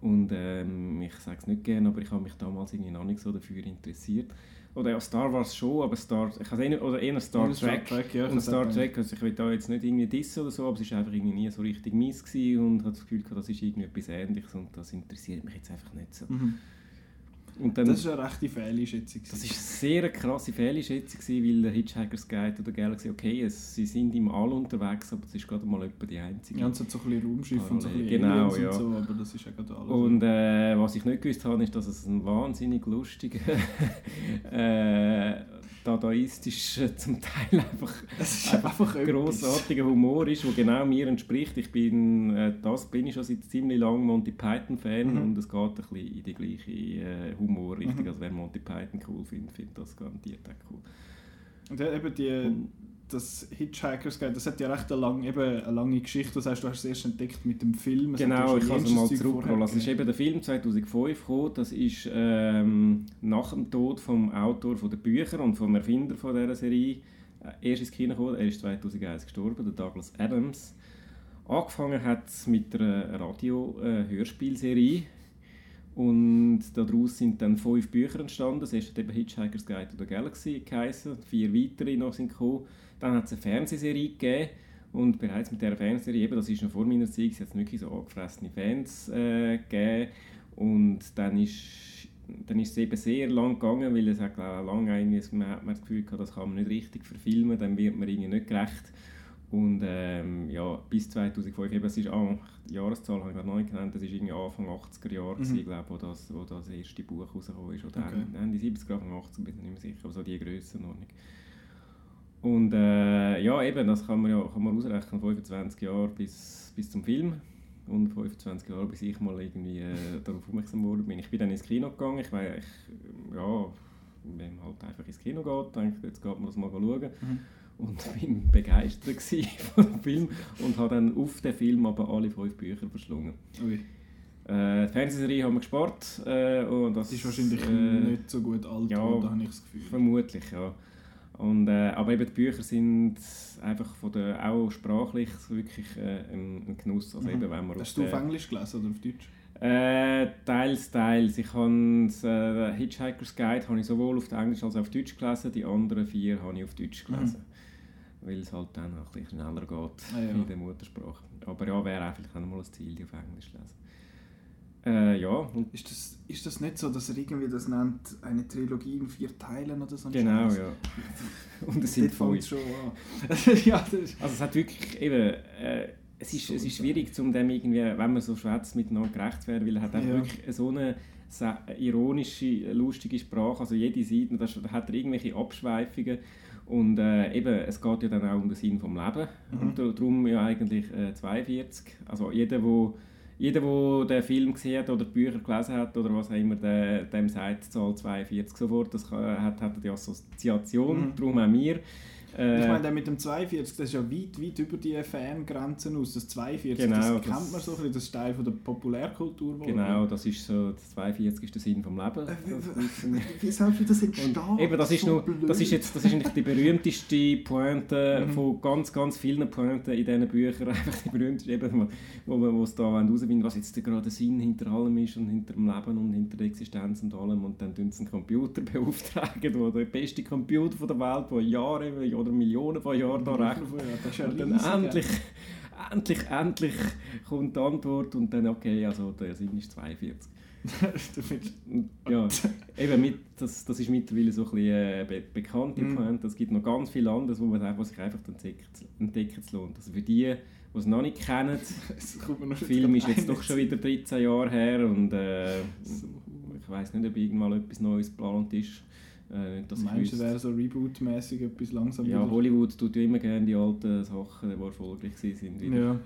Und ähm, ich sage es nicht gerne, aber ich habe mich damals irgendwie noch nicht so dafür interessiert. Oder ja, Star Wars schon, aber Star, ich habe eher, oder eher Star Ja, Trek. Trek, ja, und Star Trek, also ich will da jetzt nicht irgendwie dissen oder so, aber es war einfach irgendwie nie so richtig mies gewesen und hatte das Gefühl, das ist irgendwie etwas Ähnliches und das interessiert mich jetzt einfach nicht so. Mhm. Und dann, Das ist eine rechte Fehleinschätzung. das ist eine sehr krasse Fehleinschätzung, gewesen, weil der Hitchhiker's Guide oder Galaxy, okay, es, sie sind im All unterwegs, aber es ist gerade mal etwa die einzige. Ja, und so ein bisschen Raumschiff und so ein bisschen Genau, Aliens ja. und so, aber das ist ja gerade alles. Und äh, was ich nicht gewusst habe, ist, dass es ein wahnsinnig lustiger, äh, dadaistischer, zum Teil einfach, es einfach etwas. grossartiger Humor ist, der genau mir entspricht. Ich bin, äh, das bin ich schon seit ziemlich langem Monty Python-Fan Mhm. und es geht ein bisschen in die gleiche äh, Humorrichtung. Mhm. Also wer Monty Python cool findet, findet das garantiert auch cool. Und ja, eben die, Und- das Hitchhiker's Guide, das hat ja recht eine, lang, eben eine lange Geschichte. Das heißt, du hast es erst entdeckt mit dem Film. Ja Genau, ich kann es mal zurückrollen. vorher Also, es ist eben der Film 2005 gekommen. Das ist ähm, nach dem Tod vom Autor von der Bücher und vom Erfinder von dieser Serie äh, erst ins Kino gekommen. Er ist 2001 gestorben, der Douglas Adams. Angefangen hat es mit einer Radio-Hörspielserie. Und daraus sind dann fünf Bücher entstanden. Das erste hat eben Hitchhiker's Guide to the Galaxy geheißen. Vier weitere noch sind gekommen. Dann hat es eine Fernsehserie gegeben. Und bereits mit dieser Fernsehserie, eben, das ist noch vor meiner Zeit, es hat wirklich so angefressene Fans äh, gegeben. Und dann ist, dann ist es eben sehr lang gegangen, weil es hat lange eigentlich, man hat das Gefühl gehabt, das kann man nicht richtig verfilmen, dann wird man irgendwie nicht gerecht. Und ähm, ja, bis 2005, eben, es ist, ah, die Jahreszahl habe ich gerade noch nicht genannt, das war irgendwie Anfang 80er Jahre, Mhm. glaube wo das, wo das erste Buch rausgekommen ist. Oder Okay. Ende- Ende 70er, Anfang 80er, bin ich nicht mehr sicher, aber so die Grössenordnung. Und äh, ja, eben, das kann man ja kann man ausrechnen, 25 Jahre bis, bis zum Film und 25 Jahre, bis ich mal irgendwie äh, darauf aufmerksam geworden bin. Ich bin dann ins Kino gegangen, ich, wei- ich ja, wenn man halt einfach ins Kino geht, denkt, jetzt geht man das mal schauen. Mhm. Und bin begeistert von dem Film und habe dann auf den Film aber alle fünf Bücher verschlungen. Ui. Äh, die Fernsehserie haben wir gespart. Äh, und das, ist wahrscheinlich äh, nicht so gut alt, ja, habe ich das Gefühl. Vermutlich, ja. Und, äh, aber eben die Bücher sind einfach von der, auch sprachlich wirklich äh, ein, ein Genuss. Also Mhm. eben, wenn man Hast du auf Englisch gelesen oder auf Deutsch? Äh, teils, teils. Ich habe äh, Hitchhiker's Guide habe ich sowohl auf Englisch als auch auf Deutsch gelesen. Die anderen vier habe ich auf Deutsch Mhm. gelesen. Weil es halt dann auch ein bisschen schneller geht Ah, ja. in der Muttersprache. Aber ja, wäre auch vielleicht auch mal ein Ziel, die auf Englisch lesen. Äh, ja, und Ist das, ist das nicht so, dass er irgendwie das nennt, eine Trilogie in vier Teilen oder so? genau, Scheiß? ja. Und es sind fünf. es schon ja, das ist, Also es hat wirklich eben, äh, es ist, es ist schwierig, um dem irgendwie, wenn man so schwätzt, miteinander gerecht zu werden, weil er hat einfach Ja. wirklich so eine ironische, lustige Sprache, also jede Seite, da hat er irgendwelche Abschweifungen und äh, eben, es geht ja dann auch um den Sinn vom Leben Mhm. und da- darum ja eigentlich äh, 42, also jeder, wo jeder, der den Film gesehen hat oder die Bücher gelesen hat oder was auch immer, der, dem sagt die Zahl 42 sofort, das hat, hat die Assoziation, Mhm. darum auch wir. Äh, ich meine, der mit dem 42, das ist ja weit, weit über die Fangrenzen aus. Das 42, Genau, das das- kennt man so ein bisschen, das ist Teil von der Populärkultur. Genau, das ist so, das 42 ist der Sinn vom Leben. Äh, wie- soll das entstehen? Und eben, das ist, so noch, das ist jetzt das ist eigentlich die berühmteste Pointe Mhm. von ganz, ganz vielen Pointen in diesen Büchern. Einfach die berühmteste, eben, wo, wo, wo es da herausfinden was jetzt gerade der Sinn hinter allem ist und hinter dem Leben und hinter der Existenz und allem. Und dann tun sie einen Computer beauftragen, der der beste Computer von der Welt, der Jahre oder Millionen von Jahren da rechnet. Ja, das ist ja dann endlich, endlich, endlich kommt die Antwort und dann, okay, also der Sinn ist 42. Du findest- Und Ja, eben mit, das, das ist mittlerweile so ein bisschen äh, be bekannte Mhm. Pointe. Es gibt noch ganz viel anderes, wo man was sich einfach entdecken, entdecken zu lohnt. Also für die, die es noch nicht kennen, der Film ist jetzt doch schon wieder 13 Jahre her und äh, ich weiß nicht, ob irgendwann etwas Neues geplant ist. Äh, nicht, dass Meinst du, wäre so Reboot-mäßig etwas langsam ja, wieder Hollywood tut ja immer gerne die alten Sachen, die erfolgreich sind, wieder, Ja. äh,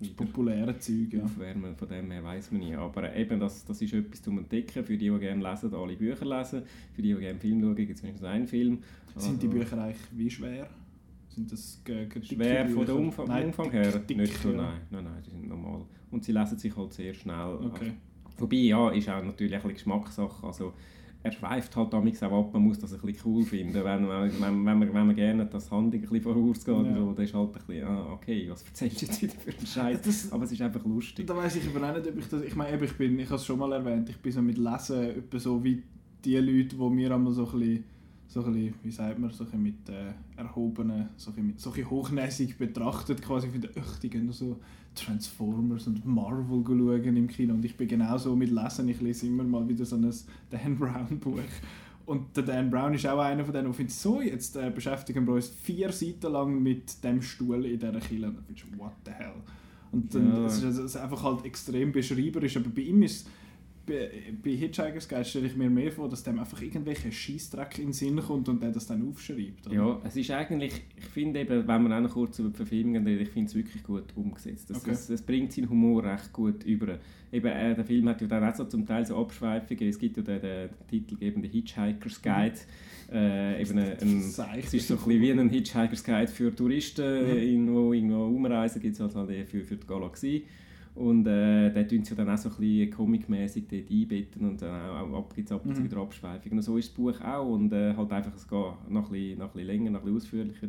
wieder populäre Zeug, ja. aufwärmen. Von dem her weiß man nicht. Aber eben, das, das ist etwas zum Entdecken. Für die, die gerne lesen, alle Bücher lesen. Für die, die gerne Film schauen, gibt es wenigstens einen Film. Sind die Also, Bücher eigentlich wie schwer? Sind das Schwer von der Umfang, Nein, Umfang her? dick, nicht so, nein. nein. Nein, die sind normal. Und sie lesen sich halt sehr schnell. Okay. Wobei, ja, ist auch natürlich ein bisschen Geschmackssache. Also, er schweift halt damit auch ab, man muss das ein bisschen cool finden. Wenn, wenn, wenn, wenn, man, wenn man gerne das Handling ein bisschen vorausgeht, Ja. und so, dann ist halt ein bisschen, ah, okay, was erzählst du jetzt wieder für einen Scheiß? Das- Aber es ist einfach lustig. Da weiß ich aber auch nicht, ob ich das... Ich meine, ich bin, ich habe es schon mal erwähnt, ich bin so mit Lesen etwa so wie die Leute, die mir einmal so ein bisschen, so ein bisschen, wie sagt man, so ein mit äh, erhobenen, so ein mit, so ein hochnäsig betrachtet, quasi die Öch, die gehen so Transformers und Marvel schauen im Kino und ich bin genauso mit Lesen, ich lese immer mal wieder so ein Dan Brown Buch und der Dan Brown ist auch einer von denen, der findet, so, jetzt äh, beschäftigen wir uns vier Seiten lang mit dem Stuhl in dieser Kille. Und dann findest du, what the hell? Und dann, Ja. es ist also- es einfach halt extrem beschreiberisch, aber bei ihm ist bei, bei Hitchhiker's Guide stelle ich mir mehr vor, dass dem einfach irgendwelche Scheißdreck in den Sinn kommt und der das dann aufschreibt. oder? Ja, es ist eigentlich, ich finde eben, wenn man auch noch kurz über die Verfilmungen redet, ich finde es wirklich gut umgesetzt. Es, Okay. es, es bringt seinen Humor recht gut über. Eben, äh, der Film hat ja dann auch so zum Teil so Abschweifungen, es gibt ja den, den titelgebenden Hitchhiker's Guide, äh, eben ein, ein, Seich. es ist so ein bisschen wie ein Hitchhiker's Guide für Touristen, Mhm. äh, irgendwo, irgendwo umreisen, gibt es halt, halt für, für die Galaxie. Und äh, da tun sie dann auch so ein bisschen comic-mäßig dort einbetten und dann auch, auch gibt es ab und zu Mhm. wieder Abschweifungen. Und so ist das Buch auch und äh, halt einfach, es geht noch ein, bisschen, noch ein bisschen länger, noch ein bisschen ausführlicher.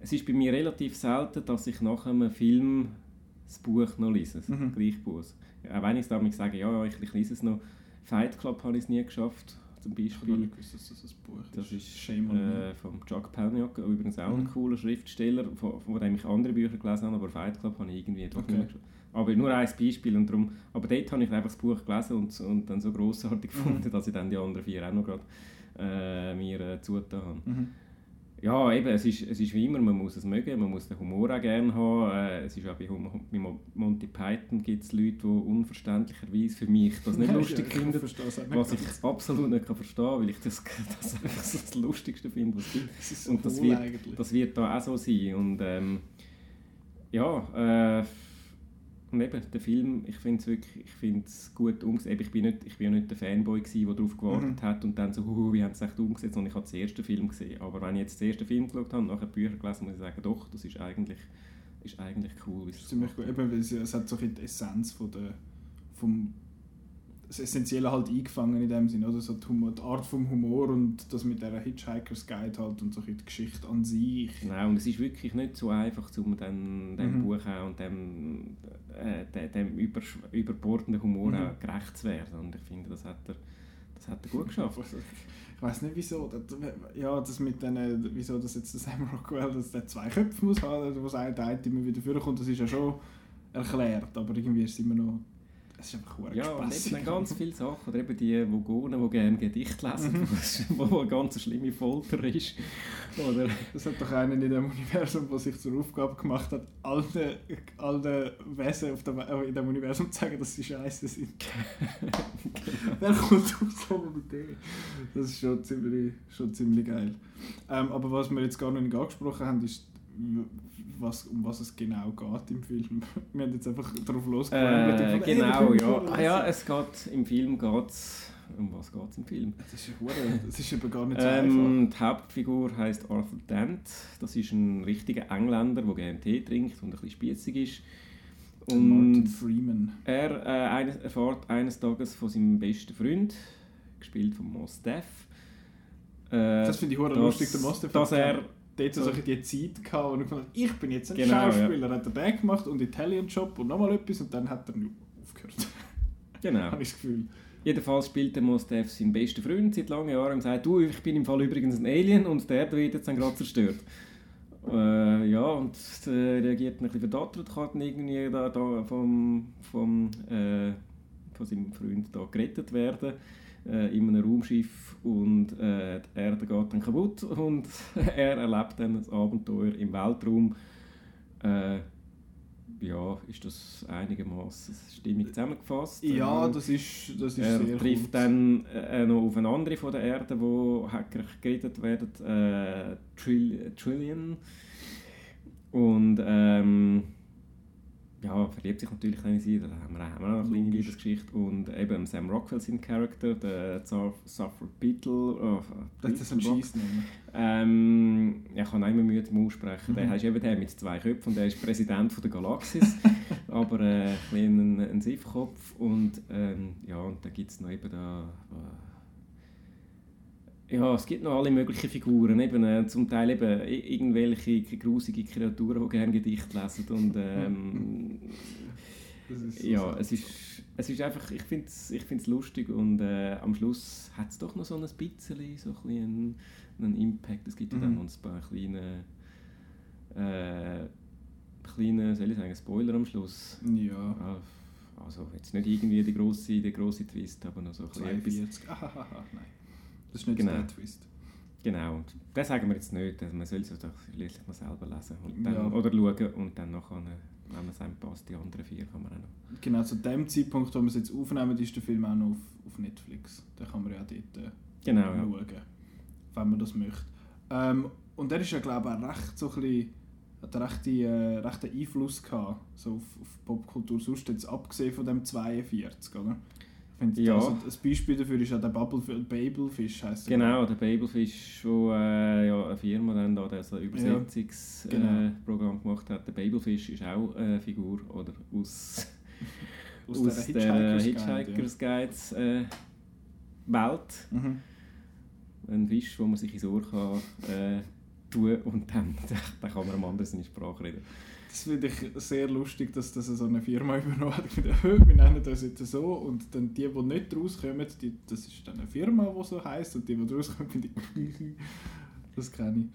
Es ist bei mir relativ selten, dass ich nach einem Film das Buch noch lese, das Mhm. gleiche Buch. Auch wenn ich es damit sage, ja, ja, ich, ich lese es noch. Fight Club habe ich es nie geschafft, zum Ich Beispiel. nicht gewusst, dass das ein Buch Das ist Shame äh, von Chuck Palahniuk, übrigens auch ein Mhm. cooler Schriftsteller, von, von dem ich andere Bücher gelesen habe, aber Fight Club habe ich irgendwie doch Okay. nicht geschafft. Aber nur ein Beispiel und darum, aber dort habe ich einfach das Buch gelesen und, und dann so grossartig Mhm. gefunden, dass ich dann die anderen vier auch noch gerade äh, mir äh, zugetan habe. Mhm. Ja, eben, es ist, es ist wie immer, man muss es mögen, man muss den Humor auch gerne haben. Äh, es ist auch bei, bei Mo- Monty Python gibt es Leute, die unverständlicherweise für mich das nicht Ja, lustig ich finden. Was ich absolut nicht kann verstehen kann, weil ich das, das einfach das Lustigste finde, was es gibt. Das ist so Und das hohl wird, eigentlich. das wird da auch so sein. Und ähm, ja, äh, und eben, der Film, ich finde es wirklich, ich finde es gut umgesetzt. Ich bin nicht, ich bin ja nicht der Fanboy gewesen, der darauf gewartet Mhm. hat und dann so, huhu, wie haben sie es echt umgesetzt? Und ich habe den ersten Film gesehen. Aber wenn ich jetzt den ersten Film geschaut habe, nachher die Bücher gelesen, muss ich sagen, doch, das ist eigentlich, ist eigentlich cool. ist es ziemlich gut. Eben, weil es, es hat so bisschen die Essenz von der, vom das Essentielle halt eingefangen in dem Sinne, oder? So die, die Art vom Humor und das mit der Hitchhiker's Guide halt und so die Geschichte an sich. Genau, und es ist wirklich nicht so einfach, um dem, dem Mhm. Buch auch und dem, äh, dem, über, überbordenden Humor Mhm. auch gerecht zu werden. Und ich finde, das hat er, das hat er gut geschafft. Ich weiß nicht wieso. Das, ja, das mit den, wieso das jetzt Sam Rockwell, dass der zwei Köpfe muss haben, wo der eine immer wieder vorkommt, das ist ja schon erklärt, aber irgendwie ist es immer noch es ist einfach Ja, und eben ganz viele Sachen. Oder eben die Vogonen, die gerne Gedicht lesen, mhm. wo eine ganz schlimme Folter ist. Oder es hat doch einen in dem Universum, der sich zur Aufgabe gemacht hat, all den, all den Wesen auf dem, äh, in dem Universum zu sagen, dass sie scheiße sind. genau. Wer kommt auf so eine Idee? Das ist schon ziemlich, schon ziemlich geil. Ähm, aber was wir jetzt gar noch nicht angesprochen haben, ist was, um was es genau geht im Film. Wir haben jetzt einfach darauf losgegangen. Äh, genau, ja. Ah, ja, es geht, im Film geht's, um was geht es im Film? Das ist, das ist eben gar nicht so ähm, einfach. Die Hauptfigur heißt Arthur Dent. Das ist ein richtiger Engländer, der gerne Tee trinkt und ein bisschen spießig ist. Und Martin Freeman. Er äh, eines, erfährt eines Tages von seinem besten Freund, gespielt von Mos Def. Äh, das finde ich lustig, der Mos Def. Dass er dort so die Zeit gehabt, wo ich gedacht ich bin jetzt ein genau, Schauspieler, ja. hat er den gemacht und Italian Job und nochmal etwas und dann hat er aufgehört. Genau. Habe ich das Gefühl. Jedenfalls spielt der Mostef seinen besten Freund seit langen Jahren und sagt, du, ich bin im Fall übrigens ein Alien und der wird jetzt dann gerade zerstört. Äh, ja, und äh, reagiert ein bisschen verdattert, kann irgendwie da, da vom, vom, äh, von seinem Freund da gerettet werden äh, in einem Raumschiff und äh, die Erde geht dann kaputt und er erlebt dann ein Abenteuer im Weltraum. Äh, ja, ist das einigermaßen stimmig zusammengefasst. Ja, ähm, das ist, das ist er sehr trifft gut. dann äh, noch auf eine andere von der Erde, wo Hacker geredet werden, äh, Trill Trillion. Und ähm, ja, verliebt sich natürlich in sie, da haben wir, haben wir auch eine kleine Liebesgeschichte. Und eben Sam Rockwell sein Charakter, der Suffer Beetle, oh, das ist ein Scheißname. Ähm, ich kann auch immer Mühe zum Aussprechen, mhm. der ist eben der mit zwei Köpfen und der ist Präsident von der Galaxis, aber äh, ein, ein Siffkopf. Und ähm, ja, und da gibt es noch eben da äh, ja, es gibt noch alle möglichen Figuren, eben, äh, zum Teil eben irgendwelche grusige Kreaturen, die gerne Gedichte lesen und ähm, so ja, es ist, es ist einfach, ich finde es ich find's lustig und äh, am Schluss hat es doch noch so ein bisschen, so ein einen, einen Impact, es gibt ja dann mhm. noch ein paar kleine äh, kleine, soll ich sagen, Spoiler am Schluss. Ja. Also jetzt nicht irgendwie der grosse, der grosse Twist, aber noch so ein bisschen 42. Etwas. nein. Das ist nicht genau. der Twist. Genau, und das sagen wir jetzt nicht, man soll es doch schließlich mal selber lesen und dann, ja. oder schauen und dann nachher, wenn man es einem passt, die anderen vier kann man auch noch. Genau, zu dem Zeitpunkt, wo wir es jetzt aufnehmen, ist der Film auch noch auf, auf Netflix. Da kann man ja dort äh, genau, schauen, ja. wenn man das möchte. Ähm, und der ist ja, glaube ich, auch recht so ein bisschen, hat recht, äh, recht Einfluss gehabt, so auf, auf Popkultur, sonst jetzt abgesehen von dem 42, oder? Ja. Also, ein Beispiel dafür ist ja der Babelfisch, heisst Genau, der Babelfisch, wo äh, ja, eine Firma dann da das Übersetzungsprogramm ja, genau. äh, gemacht hat. Der Babelfisch ist auch eine Figur oder aus, aus, aus der Hitchhiker's Guides äh, Welt. Mhm. Ein Fisch, wo man sich ins Ohr kann, äh, tun und dann, dann kann man am anderen seine Sprache reden. Das finde ich sehr lustig, dass das so eine Firma übernommen hat. Wir nennen das jetzt so und dann die, die nicht rauskommen, die, das ist dann eine Firma, die so heisst und die, die rauskommen, finde ich... das kenne ich.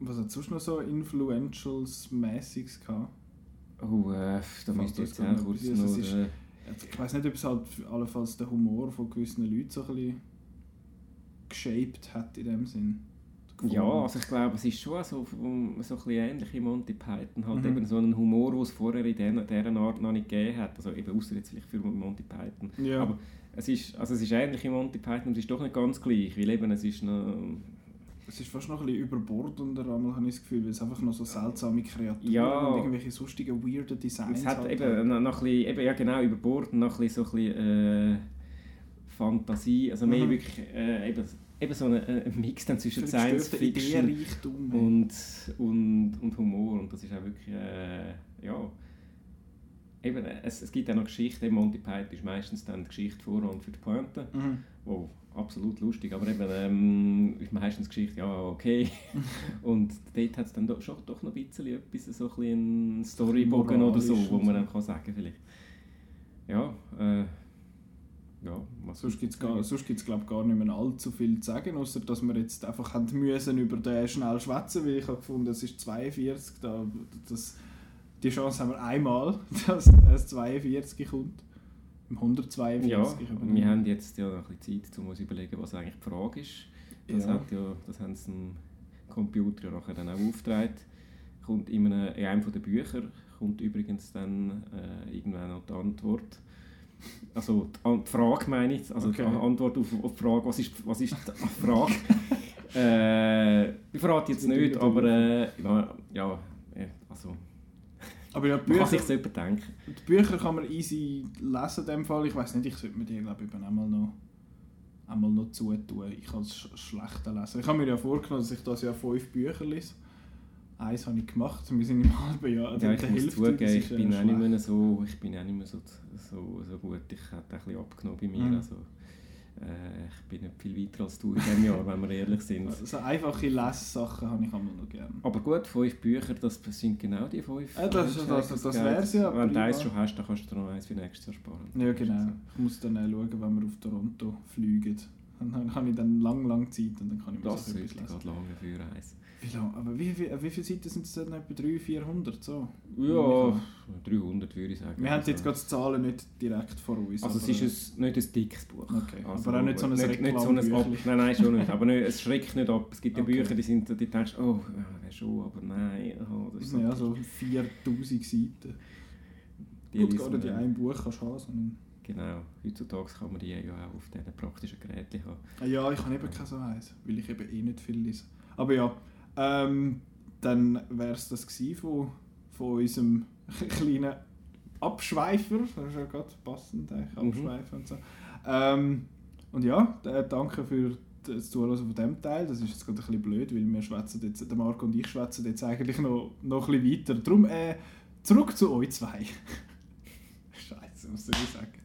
Was hat sonst noch so Influentials-mäßiges gehabt? Oh, äh, da müsste ich jetzt auch kurz noch... Ist, äh, ich weiß nicht, ob es halt allenfalls den Humor von gewissen Leuten so ein bisschen geshaped hat in dem Sinn. Ja, also ich glaube, es ist schon so, so ein bisschen ähnlich wie Monty Python. Halt mhm. eben so einen Humor, den es vorher in dieser, dieser Art noch nicht gegeben hat. Also eben außer jetzt vielleicht für Monty Python. Ja. Aber es ist, also es ist ähnlich wie Monty Python, es ist doch nicht ganz gleich, weil eben es ist noch... Es ist fast noch ein bisschen überbordender, einmal habe ich das Gefühl, weil es einfach noch so seltsame Kreaturen ja. und irgendwelche sonstigen, weirden Designs Es hat halt eben noch, noch ein bisschen, eben, ja genau, überbordend, noch ein bisschen so ein bisschen, äh, Fantasie, also mehr mhm. wirklich äh, eben eben so ein, ein Mix dann zwischen Science Fiction und, und, und Humor. Und das ist auch wirklich, äh, ja, eben, es, es gibt auch noch Geschichten, Monty Python ist meistens dann die Geschichte vor und für die Pointe, mhm. wo absolut lustig, aber eben ähm, ist meistens die Geschichte, ja, okay. und dort hat es dann doch, schon, doch noch ein bisschen etwas, so ein, ein Storybogen oder so, wo man dann kann sagen vielleicht. Ja, äh, ja, Sonst gibt es, glaube ich, gar nicht mehr allzu viel zu sagen, außer dass wir jetzt einfach haben müssen über den schnell schwätzen, weil ich habe gefunden, es ist 42, da, das, die Chance haben wir einmal, dass es 42 kommt. 142. Ja, wir haben jetzt ja noch ein bisschen Zeit, um uns überlegen, was eigentlich die Frage ist. Das, Ja. hat ja, das haben sie dem Computer ja nachher dann auch aufgetragen. Kommt in, einem, in einem der Bücher kommt übrigens dann äh, irgendwann noch die Antwort. Also die, Frage meine ich, also Okay. die Antwort auf, auf die Frage, was ist, was ist die Frage? äh, ich verrate jetzt nicht, aber äh, ja, ja, äh, also Aber ja, die man kann Bücher, sich selber denken. die Bücher kann man easy lesen in dem Fall. Ich weiß nicht, ich sollte mir die glaube ich einmal noch, einmal noch zutun. Ich kann es sch schlechter lesen. Ich habe mir ja vorgenommen, dass ich das Jahr fünf Bücher lese. Eins habe ich gemacht, wir sind im halben Jahr. Ja, ich muss Hälfte, zugeben, das ich ist, äh, bin auch nicht mehr so, ich bin auch nicht mehr so, so, so gut. Ich habe ein bisschen abgenommen bei mir. Mhm. Also, äh, ich bin nicht viel weiter als du in diesem Jahr, wenn wir ehrlich sind. So einfache Lesssachen habe ich einmal noch gerne. Aber gut, fünf Bücher, das sind genau die fünf. Ja, das- äh, das- das Geld. wär's ja, Wenn du eins schon hast, dann kannst du dir noch eins für nächstes Jahr sparen. Ja, genau. Ich muss dann äh, schauen, wenn wir auf Toronto fliegen. Dann habe ich dann lang, lang Zeit und dann kann ich mir Das so etwas lesen. gerade lange für eins. Wie lang? Aber wie, wie, wie viele Seiten sind es denn? Etwa 300, 400? So? Ja, 300 würde ich sagen. Wir haben Also- jetzt gerade die Zahlen nicht direkt vor uns. Also es ist ein, nicht ein dickes Buch. Okay, Also, aber auch nicht so ein nicht, nicht so ein Ab. Nein, nein, schon nicht. Aber nicht, es schreckt nicht ab. Es gibt ja Okay. Bücher, die sind, die denkst, oh, ja, schon, aber nein. Oh, das ist sind ja so 4000 Seiten. die Gut, liest gar man nicht in dann. einem Buch kannst du haben. Genau. Heutzutage kann man die ja auch auf diesen praktischen Geräten haben. Ah Ja, ich habe eben kein so eins, weil ich eben eh nicht viel lese. Aber ja, ähm, dann wäre es das von, von unserem kleinen Abschweifer. Das ist ja gerade passend, eigentlich, Mhm. Abschweifer und so. Ähm, und ja, danke für das Zuhören von diesem Teil. Das ist jetzt gerade ein bisschen blöd, weil wir schwätzen jetzt, der Marco und ich schwätzen jetzt eigentlich noch, noch ein bisschen weiter. Darum äh, zurück zu euch zwei. Scheiße, soll ich sagen?